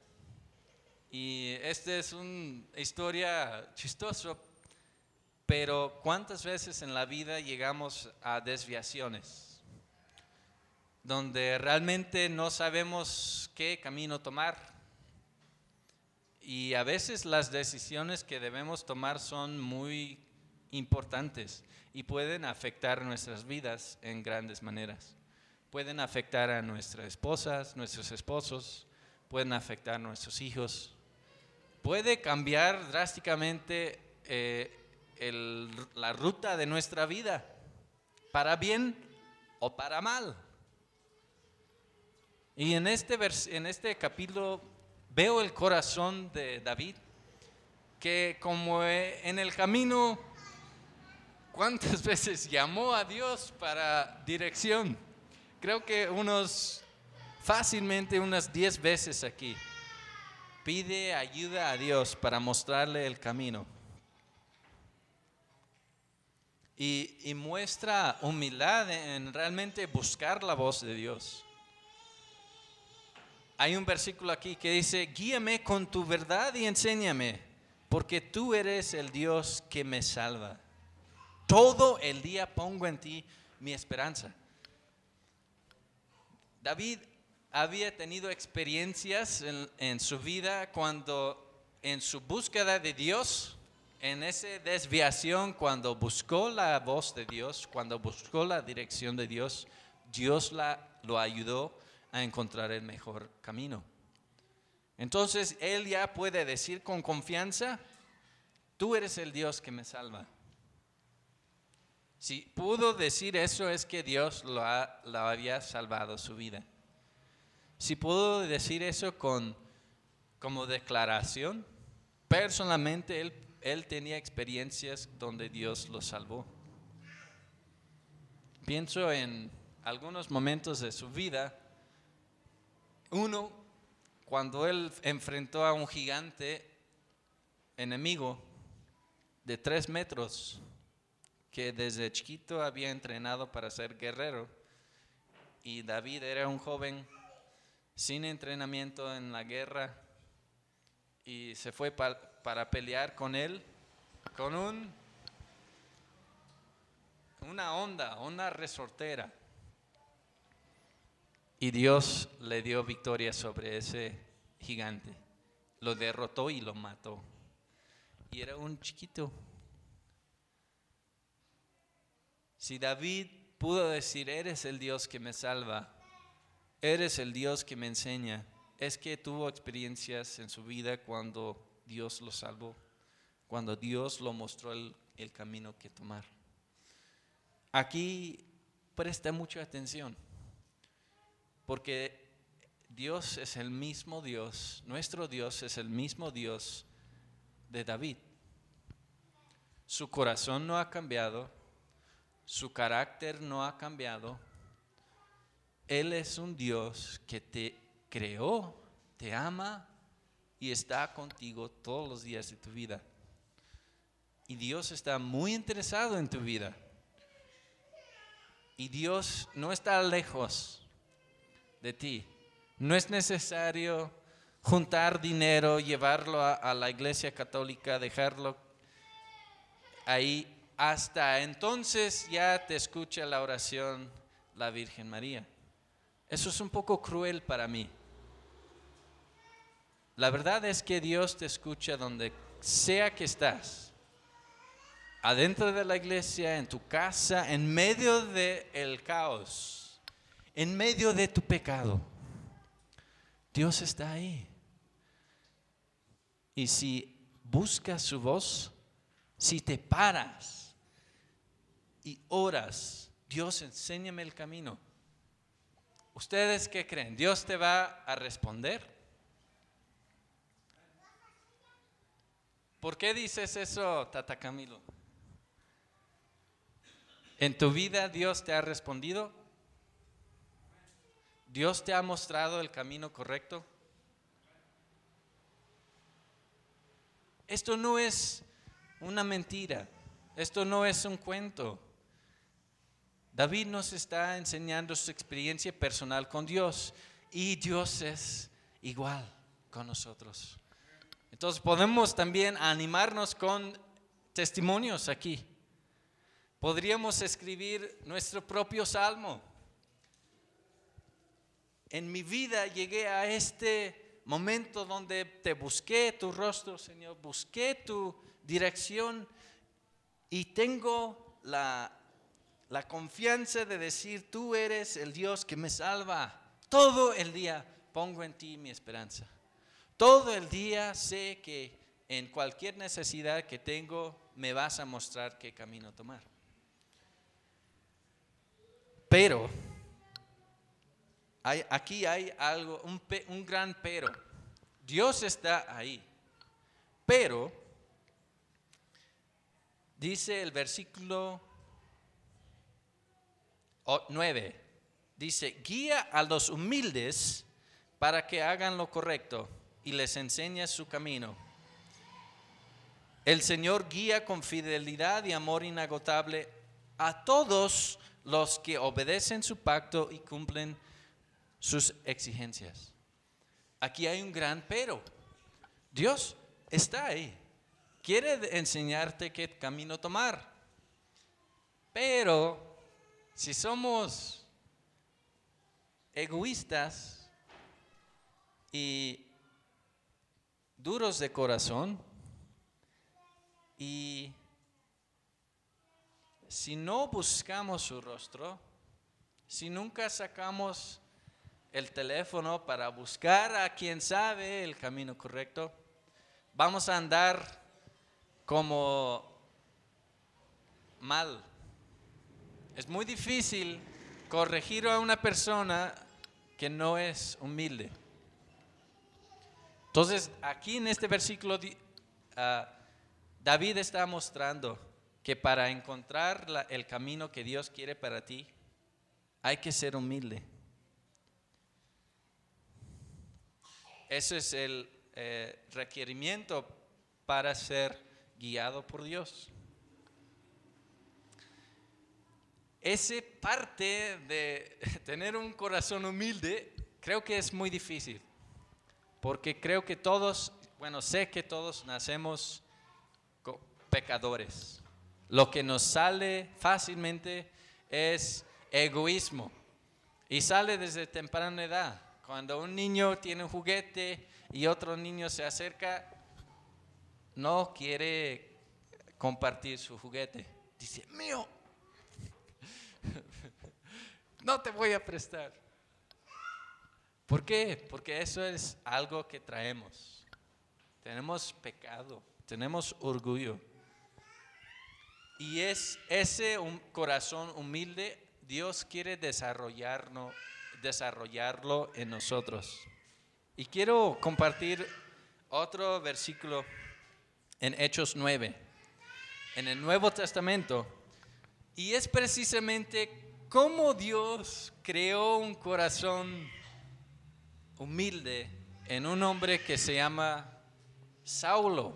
Y esta es una historia chistosa, pero ¿cuántas veces en la vida llegamos a desviaciones? Donde realmente no sabemos qué camino tomar. Y a veces las decisiones que debemos tomar son muy importantes y pueden afectar nuestras vidas en grandes maneras. Pueden afectar a nuestras esposas, nuestros esposos, pueden afectar a nuestros hijos. Puede cambiar drásticamente eh, la ruta de nuestra vida, para bien o para mal. Y en este, en este capítulo veo el corazón de David, que como eh, en el camino, ¿cuántas veces llamó a Dios para dirección? Creo que unos, fácilmente unas diez veces aquí. Pide ayuda a Dios para mostrarle el camino. Y muestra humildad en realmente buscar la voz de Dios. Hay un versículo aquí que dice, guíame con tu verdad y enséñame, porque tú eres el Dios que me salva. Todo el día pongo en ti mi esperanza. David había tenido experiencias en, su vida cuando en su búsqueda de Dios, en esa desviación, cuando buscó la voz de Dios, cuando buscó la dirección de Dios, Dios la, lo ayudó a encontrar el mejor camino. Entonces él ya puede decir con confianza, tú eres el Dios que me salva. Si pudo decir eso es que Dios lo, había salvado su vida. Si pudo decir eso con, como declaración, personalmente él, él tenía experiencias donde Dios lo salvó. Pienso en algunos momentos de su vida uno, cuando él enfrentó a un gigante enemigo de tres metros, que desde chiquito había entrenado para ser guerrero, y David era un joven sin entrenamiento en la guerra, y se fue para pelear con él, con un, una onda, una resortera. Y Dios le dio victoria sobre ese gigante. Lo derrotó y lo mató. y era un chiquito. Si David pudo decir, eres el Dios que me salva, eres el Dios que me enseña, es que tuvo experiencias en su vida cuando Dios lo salvó, cuando Dios lo mostró el, el camino que tomar. Aquí presta mucha atención, porque Dios es el mismo Dios, nuestro Dios es el mismo Dios de David. Su corazón no ha cambiado, su carácter no ha cambiado. Él es un Dios que te creó, te ama y está contigo todos los días de tu vida. Y Dios está muy interesado en tu vida. Y Dios no está lejos de ti. No es necesario juntar dinero, llevarlo a, la iglesia católica, dejarlo ahí. Hasta entonces ya te escucha la oración la Virgen María. Eso es un poco cruel para mí. La verdad es que Dios te escucha donde sea que estás. Adentro de la iglesia, en tu casa, en medio del el caos, en medio de tu pecado. Dios está ahí. Y si buscas su voz, si te paras y oras, Dios enséñame el camino. ¿Ustedes qué creen? ¿Dios te va a responder? ¿Por qué dices eso, Tata Camilo? ¿En tu vida Dios te ha respondido? ¿Dios te ha mostrado el camino correcto? Esto no es una mentira, esto no es un cuento. David nos está enseñando su experiencia personal con Dios y Dios es igual con nosotros. Entonces podemos también animarnos con testimonios aquí. Podríamos escribir nuestro propio salmo en mi vida llegué a este momento donde te busqué tu rostro, Señor, busqué tu dirección y tengo la, la confianza de decir, tú eres el Dios que me salva. Todo el día pongo en ti mi esperanza. Todo el día sé que en cualquier necesidad que tengo me vas a mostrar qué camino tomar. Pero aquí hay algo, un, un gran pero. Dios está ahí. Pero, dice el versículo 9, dice, guía a los humildes para que hagan lo correcto y les enseña su camino. El Señor guía con fidelidad y amor inagotable a todos los que obedecen su pacto y cumplen sus exigencias. Aquí hay un gran pero. Dios está ahí. Quiere enseñarte qué camino tomar. Pero si somos egoístas y duros de corazón y si no buscamos su rostro, si nunca sacamos el teléfono para buscar a quien sabe el camino correcto. Vamos a andar como mal. Es muy difícil corregir a una persona que no es humilde. Entonces, aquí en este versículo, ah, David está mostrando que para encontrar el camino que Dios quiere para ti, hay que ser humilde. Ese es el eh, requerimiento para ser guiado por Dios. Ese parte de tener un corazón humilde creo que es muy difícil, porque creo que todos, bueno, sé que todos nacemos pecadores. Lo que nos sale fácilmente es egoísmo y sale desde temprana edad. Cuando un niño tiene un juguete y otro niño se acerca, no quiere compartir su juguete. Dice, mío, no te voy a prestar. ¿Por qué? Porque eso es algo que traemos. Tenemos pecado, tenemos orgullo. Y es ese corazón humilde, Dios quiere desarrollarnos, desarrollarlo en nosotros. Y quiero compartir otro versículo en Hechos 9, en el Nuevo Testamento. Y es precisamente cómo Dios creó un corazón humilde en un hombre que se llama Saulo.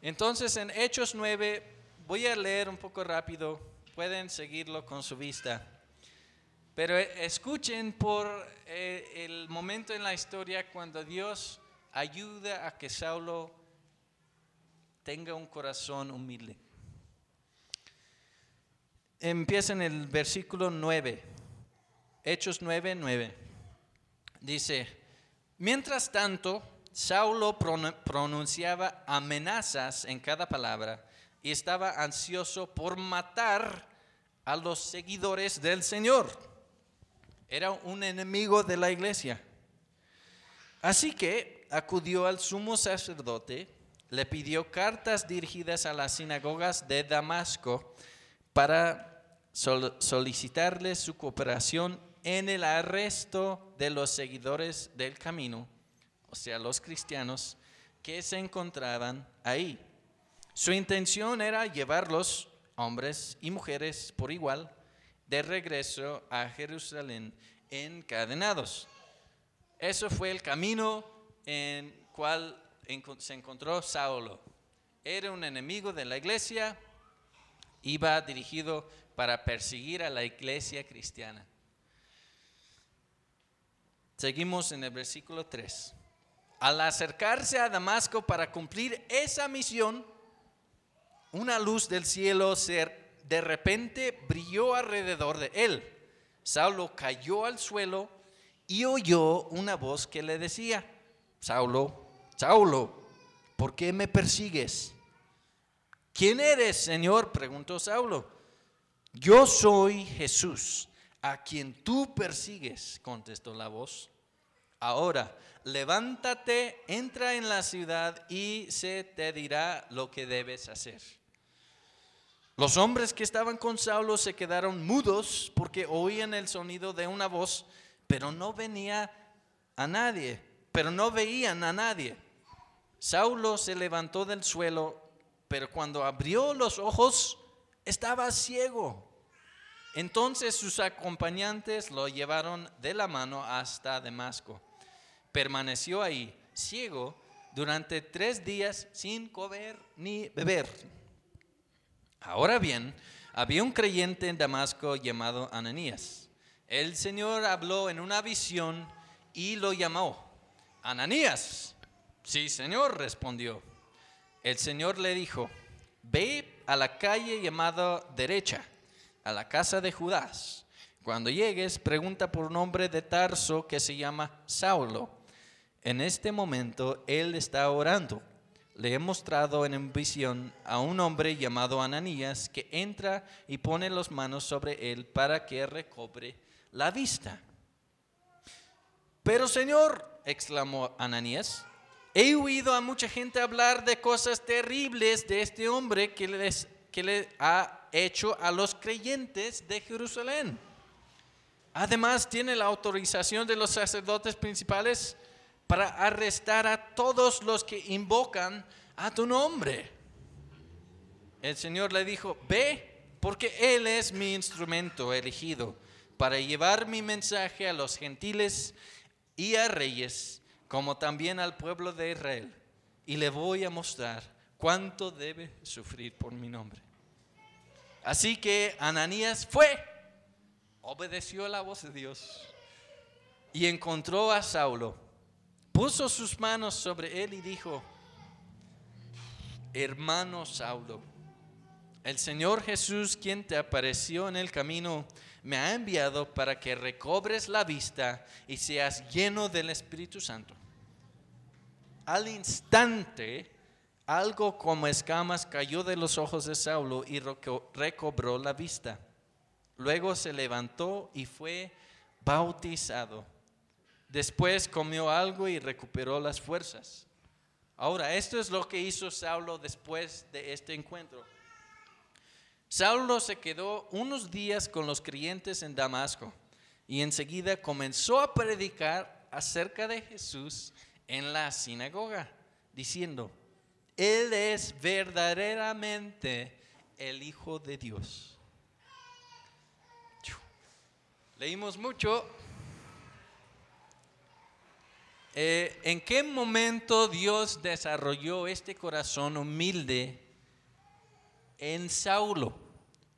Entonces en Hechos 9, voy a leer un poco rápido, pueden seguirlo con su vista. Pero escuchen por eh, el momento en la historia cuando Dios ayuda a que Saulo tenga un corazón humilde. Empieza en el versículo 9, Hechos 9, 9. Dice, mientras tanto, Saulo pronunciaba amenazas en cada palabra y estaba ansioso por matar a los seguidores del Señor. Era un enemigo de la iglesia. Así que acudió al sumo sacerdote, le pidió cartas dirigidas a las sinagogas de Damasco para solicitarle su cooperación en el arresto de los seguidores del camino, o sea, los cristianos que se encontraban ahí. Su intención era llevarlos, hombres y mujeres por igual, de regreso a Jerusalén encadenados. Eso fue el camino en cual se encontró Saulo. Era un enemigo de la iglesia, iba dirigido para perseguir a la iglesia cristiana. Seguimos en el versículo 3. Al acercarse a Damasco para cumplir esa misión, una luz del cielo de repente brilló alrededor de él. Saulo cayó al suelo y oyó una voz que le decía, Saulo, Saulo, ¿por qué me persigues? ¿Quién eres, Señor? preguntó Saulo. Yo soy Jesús, a quien tú persigues, contestó la voz. Ahora, levántate, entra en la ciudad y se te dirá lo que debes hacer. Los hombres que estaban con Saulo se quedaron mudos porque oían el sonido de una voz, pero no venía a nadie, pero no veían a nadie. Saulo se levantó del suelo, pero cuando abrió los ojos estaba ciego. Entonces sus acompañantes lo llevaron de la mano hasta Damasco. Permaneció ahí, ciego, durante tres días sin comer ni beber. Ahora bien, había un creyente en Damasco llamado Ananías. El Señor habló en una visión y lo llamó. Ananías. Sí, Señor, respondió. El Señor le dijo, ve a la calle llamada derecha, a la casa de Judas. Cuando llegues, pregunta por un hombre de Tarso que se llama Saulo. En este momento él está orando le he mostrado en visión a un hombre llamado Ananías que entra y pone las manos sobre él para que recobre la vista. Pero Señor, exclamó Ananías, he oído a mucha gente hablar de cosas terribles de este hombre que, les, que le ha hecho a los creyentes de Jerusalén. Además, tiene la autorización de los sacerdotes principales para arrestar a todos los que invocan a tu nombre. El Señor le dijo, ve, porque Él es mi instrumento elegido para llevar mi mensaje a los gentiles y a reyes, como también al pueblo de Israel. Y le voy a mostrar cuánto debe sufrir por mi nombre. Así que Ananías fue, obedeció la voz de Dios y encontró a Saulo puso sus manos sobre él y dijo, hermano Saulo, el Señor Jesús, quien te apareció en el camino, me ha enviado para que recobres la vista y seas lleno del Espíritu Santo. Al instante, algo como escamas cayó de los ojos de Saulo y reco- recobró la vista. Luego se levantó y fue bautizado. Después comió algo y recuperó las fuerzas. Ahora, esto es lo que hizo Saulo después de este encuentro. Saulo se quedó unos días con los creyentes en Damasco y enseguida comenzó a predicar acerca de Jesús en la sinagoga, diciendo, Él es verdaderamente el Hijo de Dios. Leímos mucho. Eh, ¿En qué momento Dios desarrolló este corazón humilde en Saulo?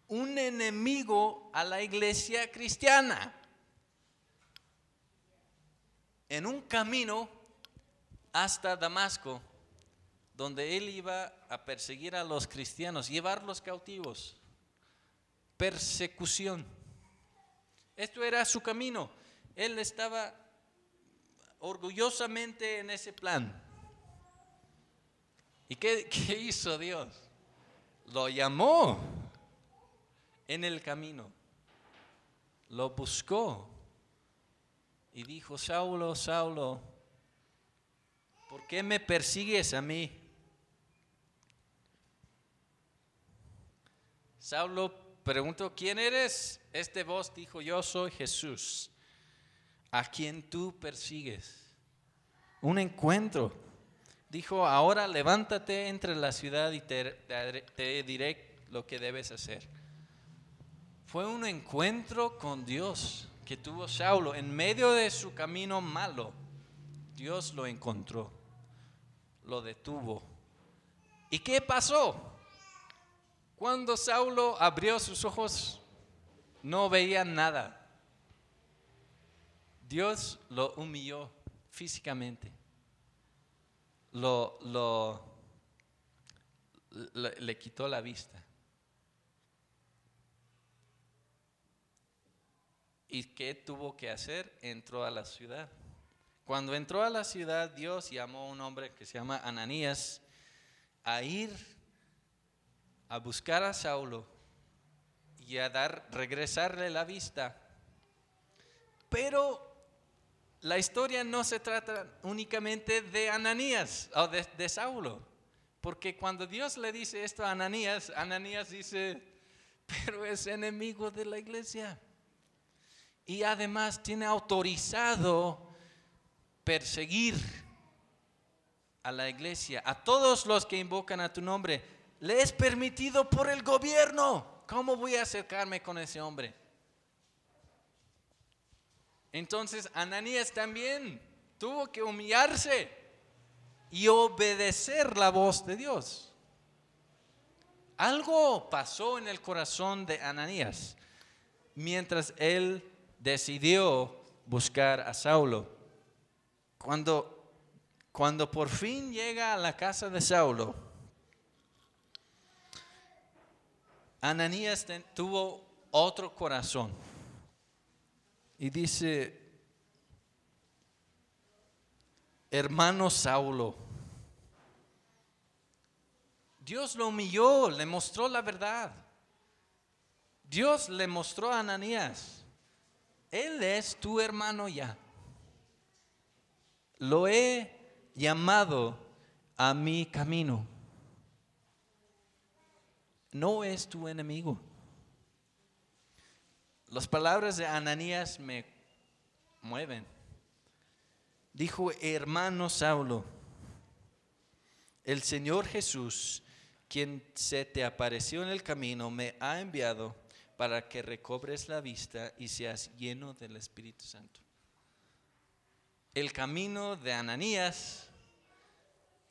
Un enemigo a la iglesia cristiana. En un camino hasta Damasco, donde él iba a perseguir a los cristianos, llevarlos cautivos. Persecución. Esto era su camino. Él estaba orgullosamente en ese plan. ¿Y qué, qué hizo Dios? Lo llamó en el camino. Lo buscó. Y dijo, Saulo, Saulo, ¿por qué me persigues a mí? Saulo preguntó, ¿quién eres? Este voz dijo, yo soy Jesús, a quien tú persigues. Un encuentro. Dijo, ahora levántate entre la ciudad y te, diré lo que debes hacer. Fue un encuentro con Dios que tuvo Saulo en medio de su camino malo. Dios lo encontró, lo detuvo. ¿Y qué pasó? Cuando Saulo abrió sus ojos, no veía nada. Dios lo humilló físicamente. Lo, le quitó la vista. ¿Y qué tuvo que hacer? Entró a la ciudad. Cuando entró a la ciudad, Dios llamó a un hombre que se llama Ananías a ir a buscar a Saulo y a dar, regresarle la vista. Pero la historia no se trata únicamente de Ananías o de, de Saulo, porque cuando Dios le dice esto a Ananías, Ananías dice, pero es enemigo de la iglesia. Y además tiene autorizado perseguir a la iglesia, a todos los que invocan a tu nombre. Le es permitido por el gobierno. ¿Cómo voy a acercarme con ese hombre? Entonces Ananías también tuvo que humillarse y obedecer la voz de Dios. Algo pasó en el corazón de Ananías mientras él decidió buscar a Saulo. Cuando, cuando por fin llega a la casa de Saulo, Ananías tuvo otro corazón y dice, hermano Saulo, Dios lo humilló, le mostró la verdad. Dios le mostró a Ananías, Él es tu hermano ya. Lo he llamado a mi camino. No es tu enemigo. Las palabras de Ananías me mueven. Dijo, hermano Saulo, el Señor Jesús, quien se te apareció en el camino, me ha enviado para que recobres la vista y seas lleno del Espíritu Santo. El camino de Ananías,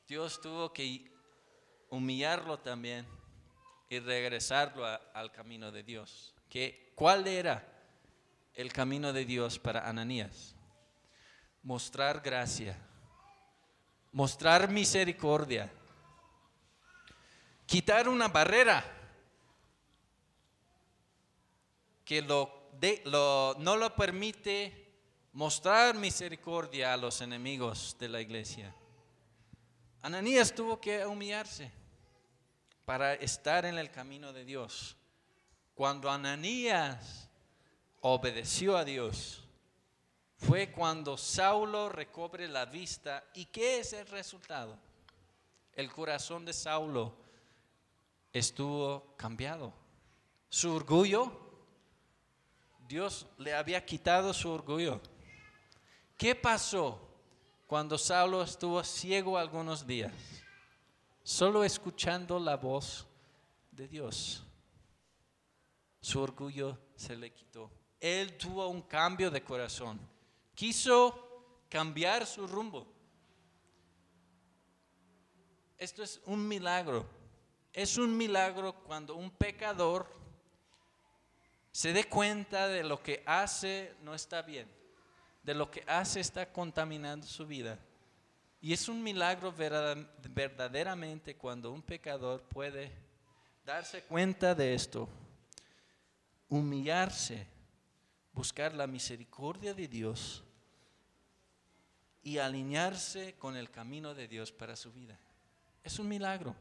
Dios tuvo que humillarlo también y regresarlo al camino de Dios. ¿Qué, ¿Cuál era el camino de Dios para Ananías? Mostrar gracia, mostrar misericordia, quitar una barrera que lo de- lo- no lo permite mostrar misericordia a los enemigos de la iglesia. Ananías tuvo que humillarse para estar en el camino de Dios. Cuando Ananías obedeció a Dios, fue cuando Saulo recobre la vista. ¿Y qué es el resultado? El corazón de Saulo estuvo cambiado. Su orgullo, Dios le había quitado su orgullo. ¿Qué pasó cuando Saulo estuvo ciego algunos días? Solo escuchando la voz de Dios. Su orgullo se le quitó. Él tuvo un cambio de corazón. Quiso cambiar su rumbo. Esto es un milagro. Es un milagro cuando un pecador se dé cuenta de lo que hace no está bien, de lo que hace está contaminando su vida. Y es un milagro verdaderamente cuando un pecador puede darse cuenta de esto, humillarse, buscar la misericordia de Dios y alinearse con el camino de Dios para su vida. Es un milagro.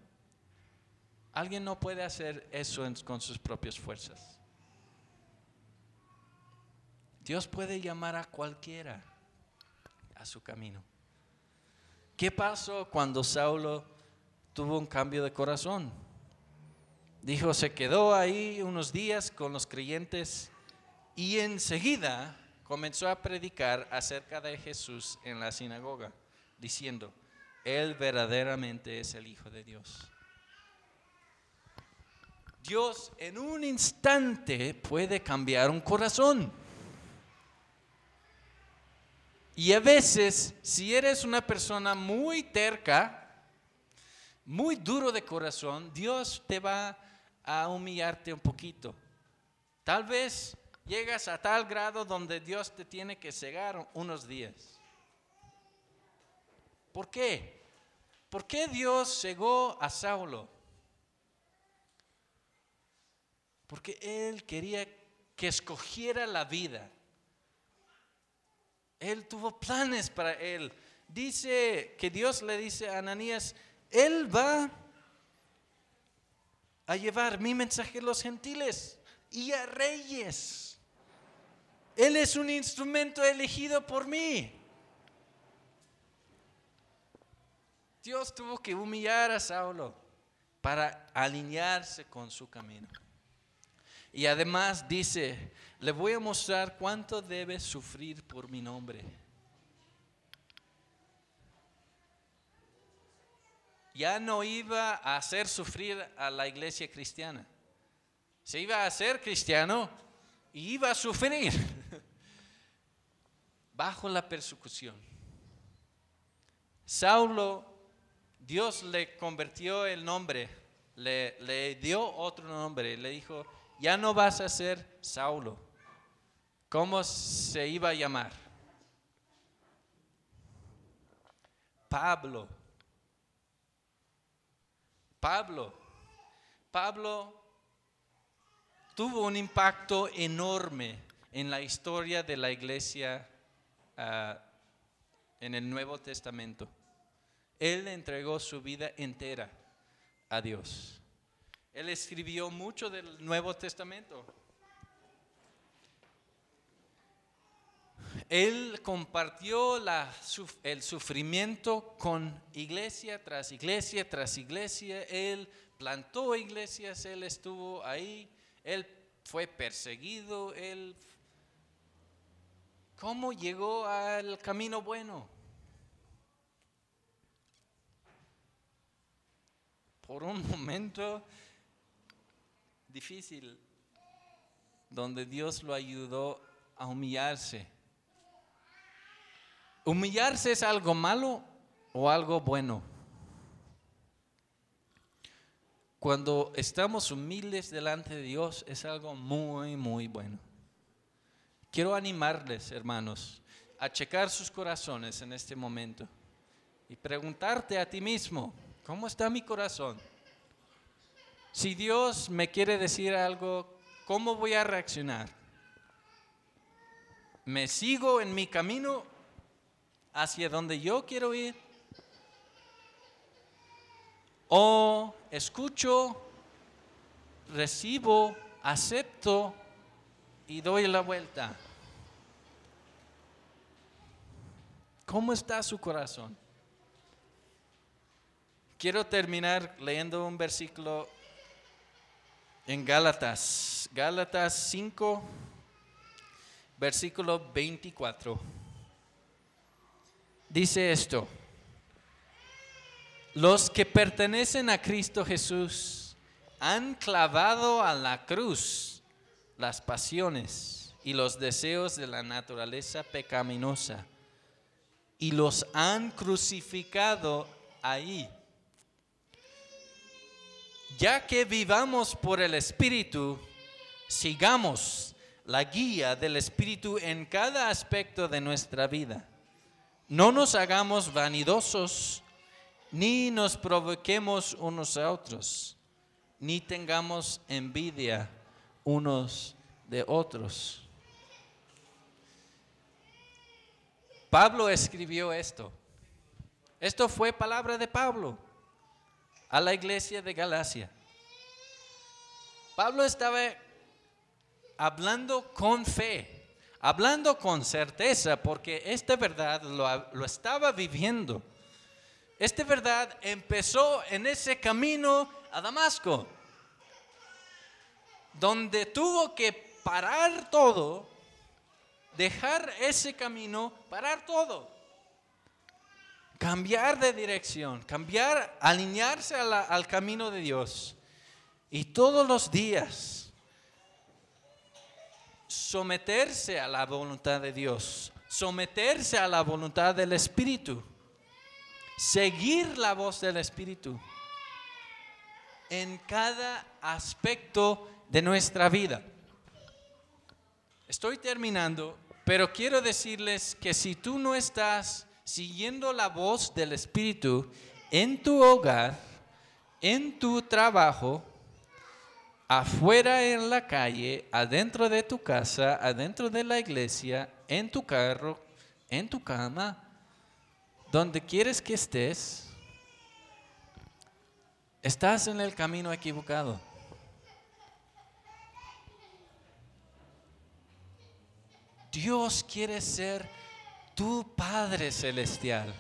Alguien no puede hacer eso con sus propias fuerzas. Dios puede llamar a cualquiera a su camino. ¿Qué pasó cuando Saulo tuvo un cambio de corazón? Dijo, se quedó ahí unos días con los creyentes y enseguida comenzó a predicar acerca de Jesús en la sinagoga, diciendo, Él verdaderamente es el Hijo de Dios. Dios en un instante puede cambiar un corazón. Y a veces, si eres una persona muy terca, muy duro de corazón, Dios te va a humillarte un poquito. Tal vez llegas a tal grado donde Dios te tiene que cegar unos días. ¿Por qué? ¿Por qué Dios cegó a Saulo? Porque Él quería que escogiera la vida. Él tuvo planes para él. Dice que Dios le dice a Ananías, Él va a llevar mi mensaje a los gentiles y a reyes. Él es un instrumento elegido por mí. Dios tuvo que humillar a Saulo para alinearse con su camino. Y además dice, le voy a mostrar cuánto debe sufrir por mi nombre. Ya no iba a hacer sufrir a la iglesia cristiana. Se iba a hacer cristiano y iba a sufrir bajo la persecución. Saulo, Dios le convirtió el nombre, le, le dio otro nombre, le dijo, ya no vas a ser Saulo. ¿Cómo se iba a llamar? Pablo. Pablo. Pablo tuvo un impacto enorme en la historia de la iglesia ah, en el Nuevo Testamento. Él entregó su vida entera a Dios. Él escribió mucho del Nuevo Testamento. Él compartió el sufrimiento con iglesia tras iglesia tras iglesia. Él plantó iglesias, él estuvo ahí, él fue perseguido, él... ¿Cómo llegó al camino bueno? Por un momento difícil, donde Dios lo ayudó a humillarse. ¿Humillarse es algo malo o algo bueno? Cuando estamos humildes delante de Dios es algo muy, muy bueno. Quiero animarles, hermanos, a checar sus corazones en este momento y preguntarte a ti mismo, ¿cómo está mi corazón? Si Dios me quiere decir algo, ¿cómo voy a reaccionar? ¿Me sigo en mi camino hacia donde yo quiero ir? O escucho, recibo, acepto y doy la vuelta. ¿Cómo está su corazón? Quiero terminar leyendo un versículo en Gálatas, Gálatas 5, versículo 24. Dice esto, los que pertenecen a Cristo Jesús han clavado a la cruz las pasiones y los deseos de la naturaleza pecaminosa y los han crucificado ahí. Ya que vivamos por el Espíritu, sigamos la guía del Espíritu en cada aspecto de nuestra vida. No nos hagamos vanidosos, ni nos provoquemos unos a otros, ni tengamos envidia unos de otros. Pablo escribió esto. Esto fue palabra de Pablo a la iglesia de Galacia. Pablo estaba hablando con fe, hablando con certeza, porque esta verdad lo, lo estaba viviendo. Esta verdad empezó en ese camino a Damasco, donde tuvo que parar todo, dejar ese camino, parar todo, cambiar de dirección, cambiar, alinearse al camino de Dios. Y todos los días someterse a la voluntad de Dios, someterse a la voluntad del Espíritu, seguir la voz del Espíritu en cada aspecto de nuestra vida. Estoy terminando, pero quiero decirles que si tú no estás siguiendo la voz del Espíritu en tu hogar, en tu trabajo, afuera en la calle, adentro de tu casa, adentro de la iglesia, en tu carro, en tu cama, donde quieres que estés, estás en el camino equivocado. Dios quiere ser tu Padre Celestial.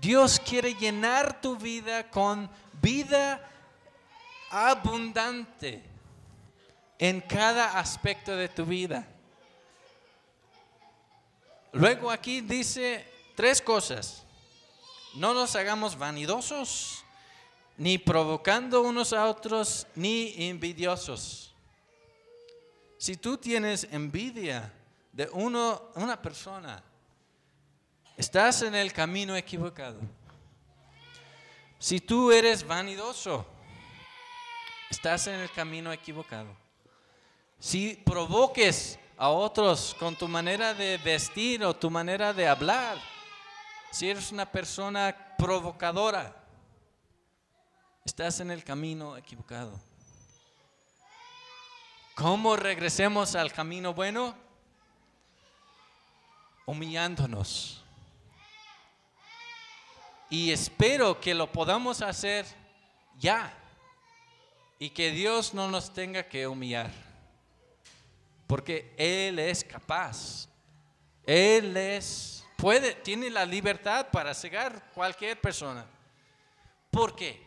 Dios quiere llenar tu vida con vida abundante en cada aspecto de tu vida. Luego aquí dice tres cosas. No nos hagamos vanidosos, ni provocando unos a otros, ni envidiosos. Si tú tienes envidia de uno, una persona, estás en el camino equivocado. Si tú eres vanidoso, estás en el camino equivocado. Si provoques a otros con tu manera de vestir o tu manera de hablar, si eres una persona provocadora, estás en el camino equivocado. ¿Cómo regresemos al camino bueno? Humillándonos. Y espero que lo podamos hacer ya y que Dios no nos tenga que humillar. Porque Él es capaz. Él es, puede, tiene la libertad para cegar cualquier persona. ¿Por qué?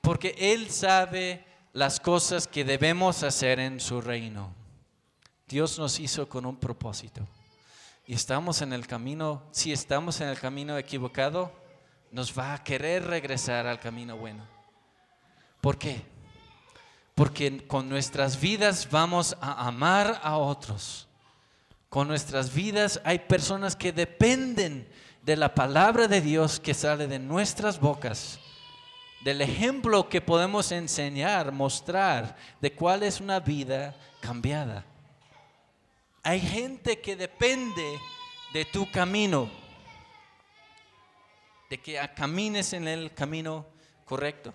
Porque Él sabe las cosas que debemos hacer en su reino. Dios nos hizo con un propósito. Y estamos en el camino, si estamos en el camino equivocado, nos va a querer regresar al camino bueno. ¿Por qué? Porque con nuestras vidas vamos a amar a otros. Con nuestras vidas hay personas que dependen de la palabra de Dios que sale de nuestras bocas, del ejemplo que podemos enseñar, mostrar de cuál es una vida cambiada. Hay gente que depende de tu camino, de que camines en el camino correcto.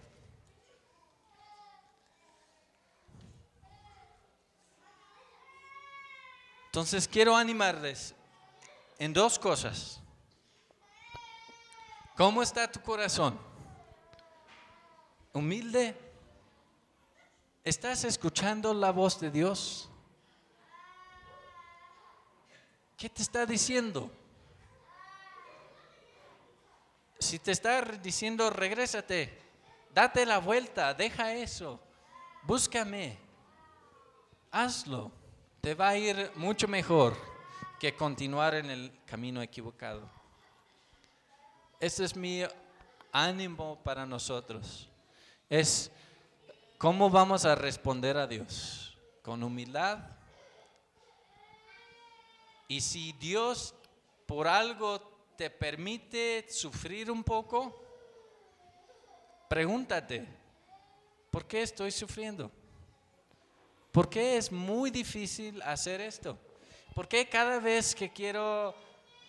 Entonces quiero animarles en dos cosas. ¿Cómo está tu corazón? humilde? ¿Estás escuchando la voz de Dios? ¿Qué te está diciendo? Si te está diciendo, regrésate, date la vuelta, deja eso, búscame, hazlo, te va a ir mucho mejor que continuar en el camino equivocado. Ese es mi ánimo para nosotros. Es cómo vamos a responder a Dios. Con humildad. Y si Dios por algo te permite sufrir un poco, pregúntate, ¿por qué estoy sufriendo? ¿Por qué es muy difícil hacer esto? ¿Por qué cada vez que quiero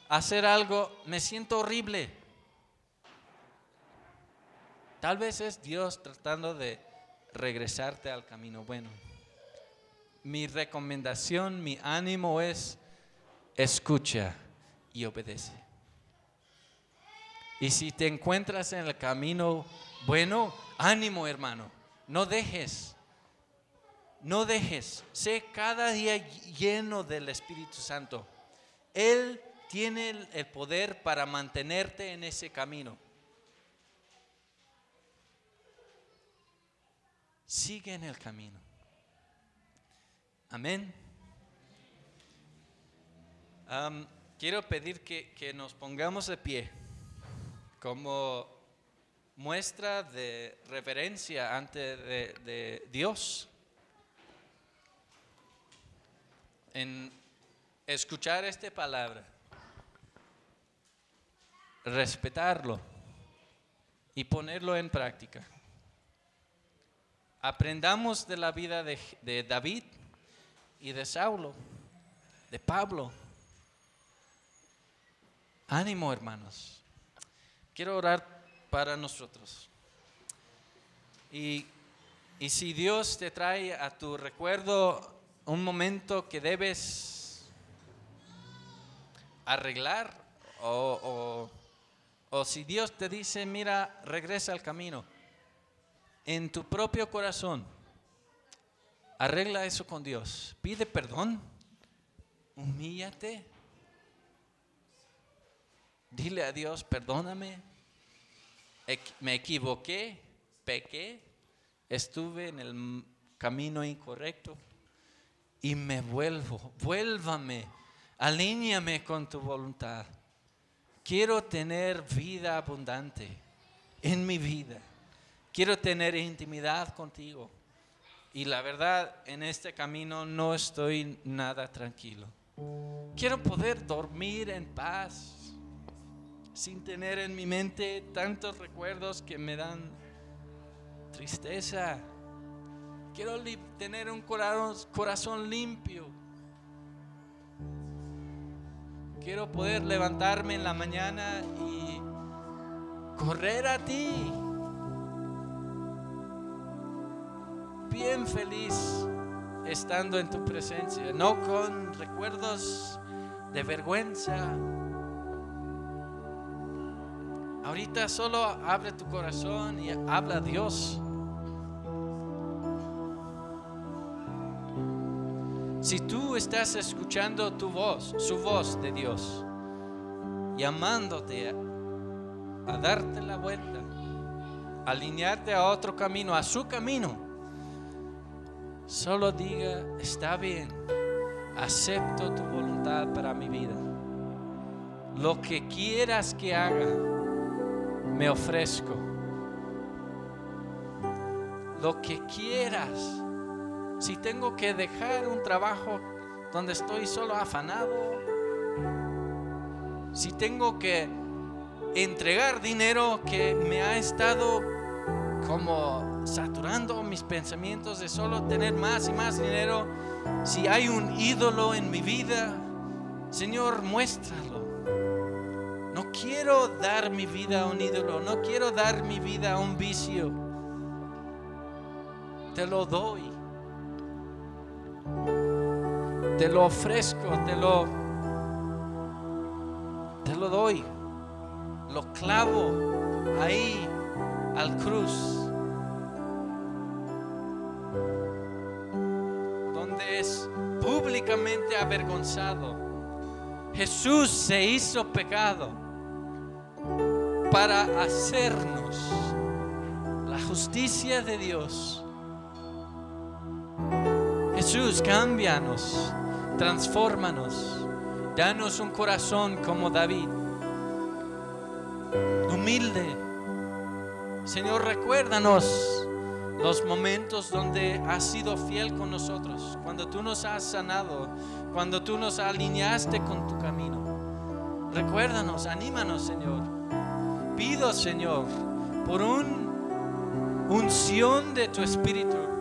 hacer algo me siento horrible? Tal vez es Dios tratando de regresarte al camino bueno. Mi recomendación, mi ánimo es escucha y obedece. Y si te encuentras en el camino bueno, ánimo hermano, no dejes, no dejes, sé cada día lleno del Espíritu Santo. Él tiene el poder para mantenerte en ese camino. Sigue en el camino. Amén. quiero pedir que, nos pongamos de pie como muestra de reverencia ante de Dios. En escuchar esta palabra, respetarlo y ponerlo en práctica. Aprendamos de la vida de, David y de Saulo, de Pablo. Ánimo, hermanos. Quiero orar para nosotros. Y, y, si Dios te trae a tu recuerdo un momento que debes arreglar, o, o, si Dios te dice, mira, regresa al camino, en tu propio corazón. Arregla eso con Dios. Pide perdón. Humíllate. Dile a Dios, perdóname. Me equivoqué, pequé, estuve en el camino incorrecto y me vuelvo. Vuélvame. Alíñame con tu voluntad. Quiero tener vida abundante en mi vida. Quiero tener intimidad contigo. Y la verdad, en este camino no estoy nada tranquilo. Quiero poder dormir en paz, sin tener en mi mente tantos recuerdos que me dan tristeza. Quiero tener un corazón limpio. Quiero poder levantarme en la mañana y correr a ti bien feliz estando en tu presencia, no con recuerdos de vergüenza. Ahorita solo abre tu corazón y habla a Dios. Si tú estás escuchando tu voz, su voz de Dios, llamándote a, darte la vuelta, alinearte a otro camino, a su camino, Solo diga, está bien, acepto tu voluntad para mi vida. Lo que quieras que haga, me ofrezco. Lo que quieras. Si tengo que dejar un trabajo donde estoy solo afanado, si tengo que entregar dinero que me ha estado como saturando mis pensamientos de solo tener más y más dinero. Si hay un ídolo en mi vida, Señor, muéstralo. No quiero dar mi vida a un ídolo, no quiero dar mi vida a un vicio. Te lo doy. Te lo ofrezco, te lo, te lo doy. Lo clavo ahí al cruz. Donde es públicamente avergonzado. Jesús se hizo pecado para hacernos la justicia de Dios Jesús, cámbianos, transfórmanos, danos un corazón como David, humilde. Señor, recuérdanos los momentos donde has sido fiel con nosotros, cuando tú nos has sanado, cuando tú nos alineaste con tu camino. Recuérdanos, anímanos, Señor. Pido, Señor, por un unción de tu espíritu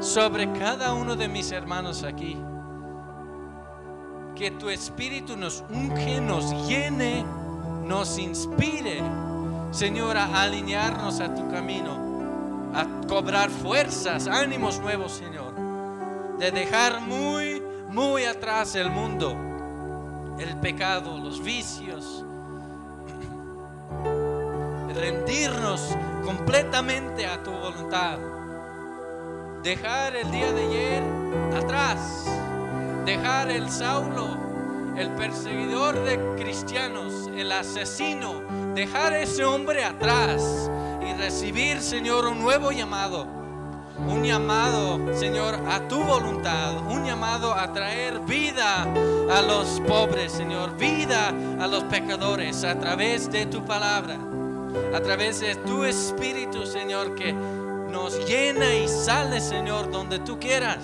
sobre cada uno de mis hermanos aquí. Que tu espíritu nos unge, nos llene, nos inspire, Señor, a alinearnos a tu camino a cobrar fuerzas, ánimos nuevos, Señor. De dejar muy, muy atrás el mundo, el pecado, los vicios. Rendirnos completamente a tu voluntad. Dejar el día de ayer atrás. Dejar el Saulo, el perseguidor de cristianos, el asesino. Dejar ese hombre atrás y recibir, Señor, un nuevo llamado. Un llamado, Señor, a tu voluntad. Un llamado a traer vida a los pobres, Señor. Vida a los pecadores a través de tu palabra. A través de tu espíritu, Señor, que nos llena y sale, Señor, donde tú quieras.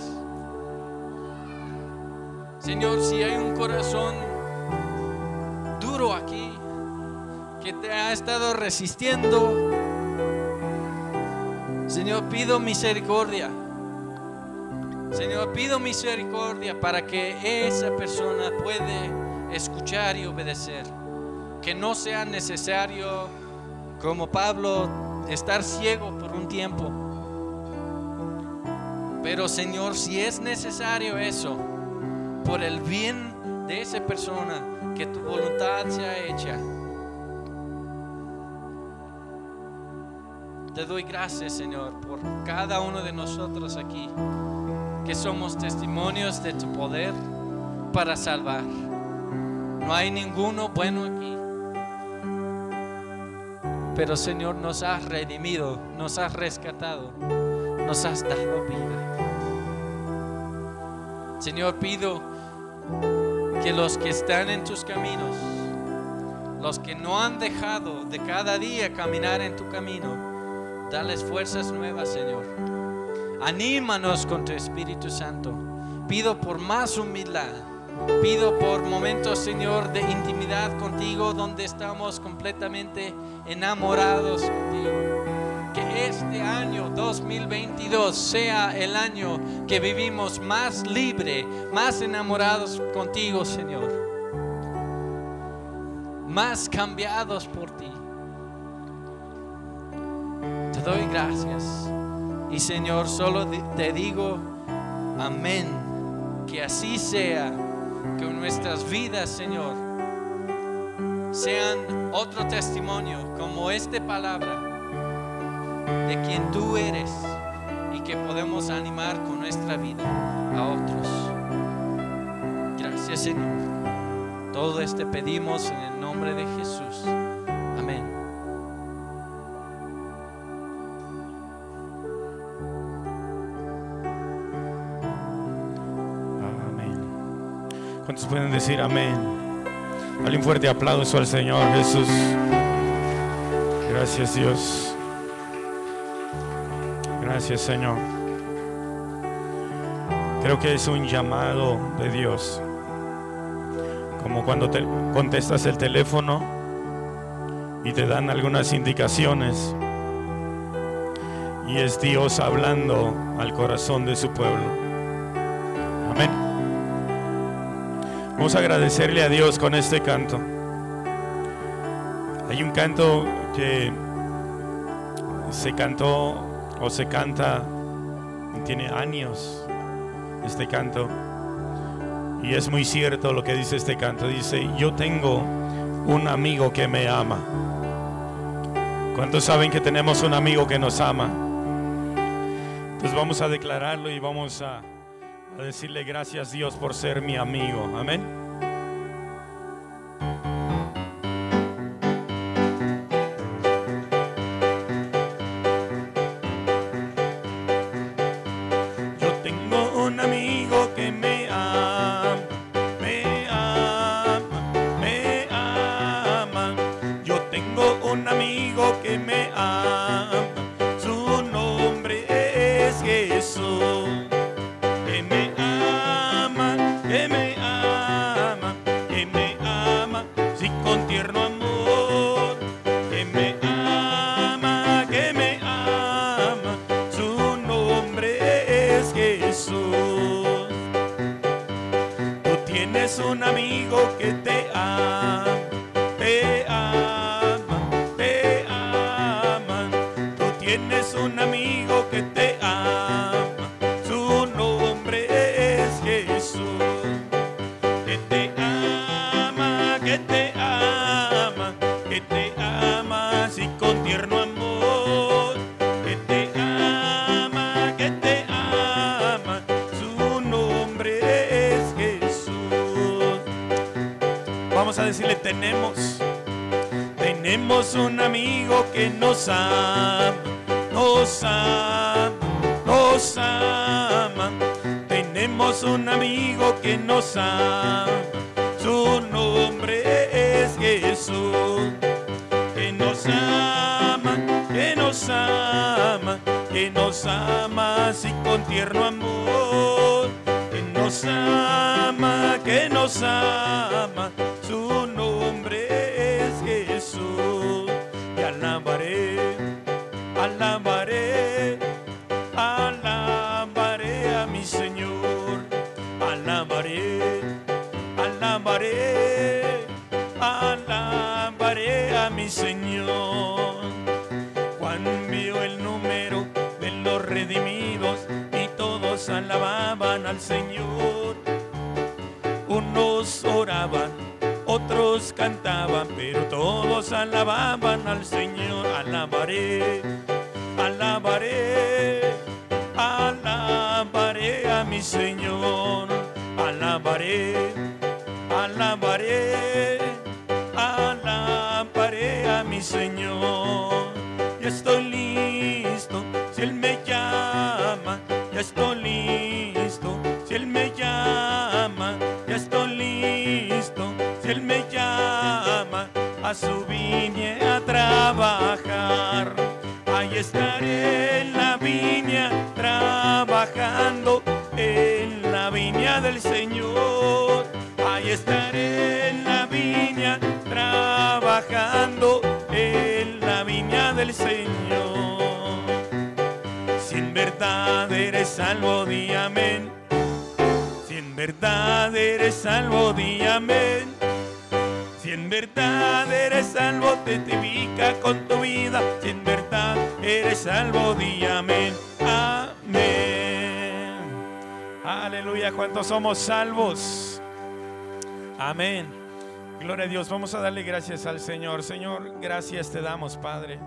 Señor, si hay un corazón duro aquí, que te ha estado resistiendo, Señor, pido misericordia. Señor, pido misericordia para que esa persona puede escuchar y obedecer. Que no sea necesario, como Pablo, estar ciego por un tiempo. Pero Señor, si es necesario eso, por el bien de esa persona, que tu voluntad sea hecha. Te doy gracias, Señor, por cada uno de nosotros aquí, que somos testimonios de tu poder para salvar. No hay ninguno bueno aquí. Pero, Señor, nos has redimido, nos has rescatado, nos has dado vida. Señor, pido que los que están en tus caminos, los que no han dejado de cada día caminar en tu camino, Dales fuerzas nuevas, Señor. Anímanos con tu Espíritu Santo. Pido por más humildad. Pido por momentos, Señor, de intimidad contigo, donde estamos completamente enamorados contigo. Que este año 2022 sea el año que vivimos más libre, más enamorados contigo, Señor. Más cambiados por ti doy gracias. Y Señor, solo te digo, amén. Que así sea, que nuestras vidas, Señor, sean otro testimonio como esta palabra de quien tú eres y que podemos animar con nuestra vida a otros. Gracias, Señor. Todo este pedimos en el nombre de Jesús. Amén. ¿Cuántos pueden decir amén? Dale un fuerte aplauso al Señor Jesús. Gracias Dios. Gracias Señor. Creo que es un llamado de Dios. Como cuando te contestas el teléfono y te dan algunas indicaciones. Y es Dios hablando al corazón de su pueblo. Vamos a agradecerle a Dios con este canto. Hay un canto que se cantó o se canta, tiene años este canto. Y es muy cierto lo que dice este canto. Dice, yo tengo un amigo que me ama. ¿Cuántos saben que tenemos un amigo que nos ama? Entonces vamos a declararlo y vamos a a decirle gracias Dios por ser mi amigo. Amén. La viña del Señor. Ahí estaré en la viña trabajando en la viña del Señor. Si en verdad eres salvo, di amén. Si en verdad eres salvo, di. Si en verdad eres salvo, te testifica con tu vida. Si en verdad eres salvo, di. Amén. Aleluya, ¿cuántos somos salvos? Amén. Gloria a Dios. Vamos a darle gracias al Señor. Señor, gracias te damos, Padre,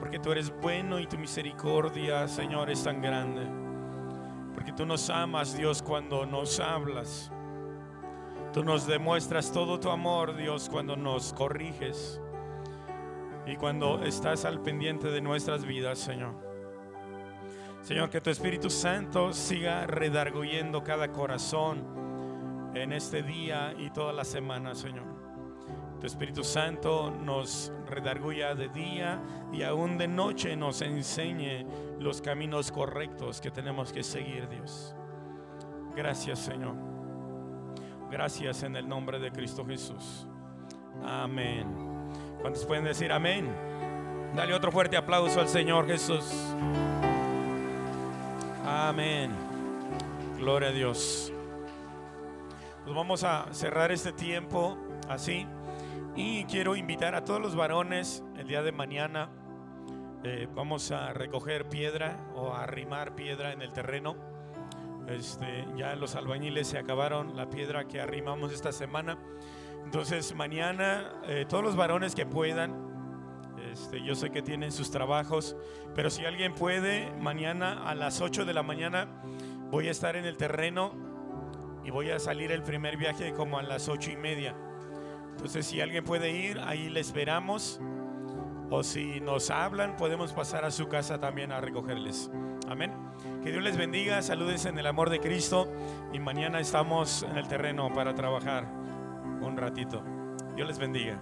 porque tú eres bueno y tu misericordia, Señor, es tan grande. Porque tú nos amas, Dios, cuando nos hablas. Tú nos demuestras todo tu amor, Dios, cuando nos corriges y cuando estás al pendiente de nuestras vidas, Señor. Señor, que tu Espíritu Santo siga redarguyendo cada corazón en este día y toda la semana, Señor. Tu Espíritu Santo nos redarguya de día y aún de noche nos enseñe los caminos correctos que tenemos que seguir, Dios. Gracias, Señor. Gracias en el nombre de Cristo Jesús. Amén. ¿Cuántos pueden decir amén? Dale otro fuerte aplauso al Señor Jesús. Amén. Gloria a Dios. Pues vamos a cerrar este tiempo así. Y quiero invitar a todos los varones el día de mañana. eh, vamos a recoger piedra o a arrimar piedra en el terreno. Este, ya los albañiles se acabaron la piedra que arrimamos esta semana. Entonces mañana eh, todos los varones que puedan, este, yo sé que tienen sus trabajos, pero si alguien puede, mañana a las 8 de la mañana Voy a estar en el terreno y voy a salir el primer viaje como a las ocho y media. Entonces, si alguien puede ir, ahí le esperamos. O si nos hablan, podemos pasar a su casa también a recogerles. Amén. Que Dios les bendiga, saludes en el amor de Cristo y mañana estamos en el terreno para trabajar un ratito. Dios les bendiga.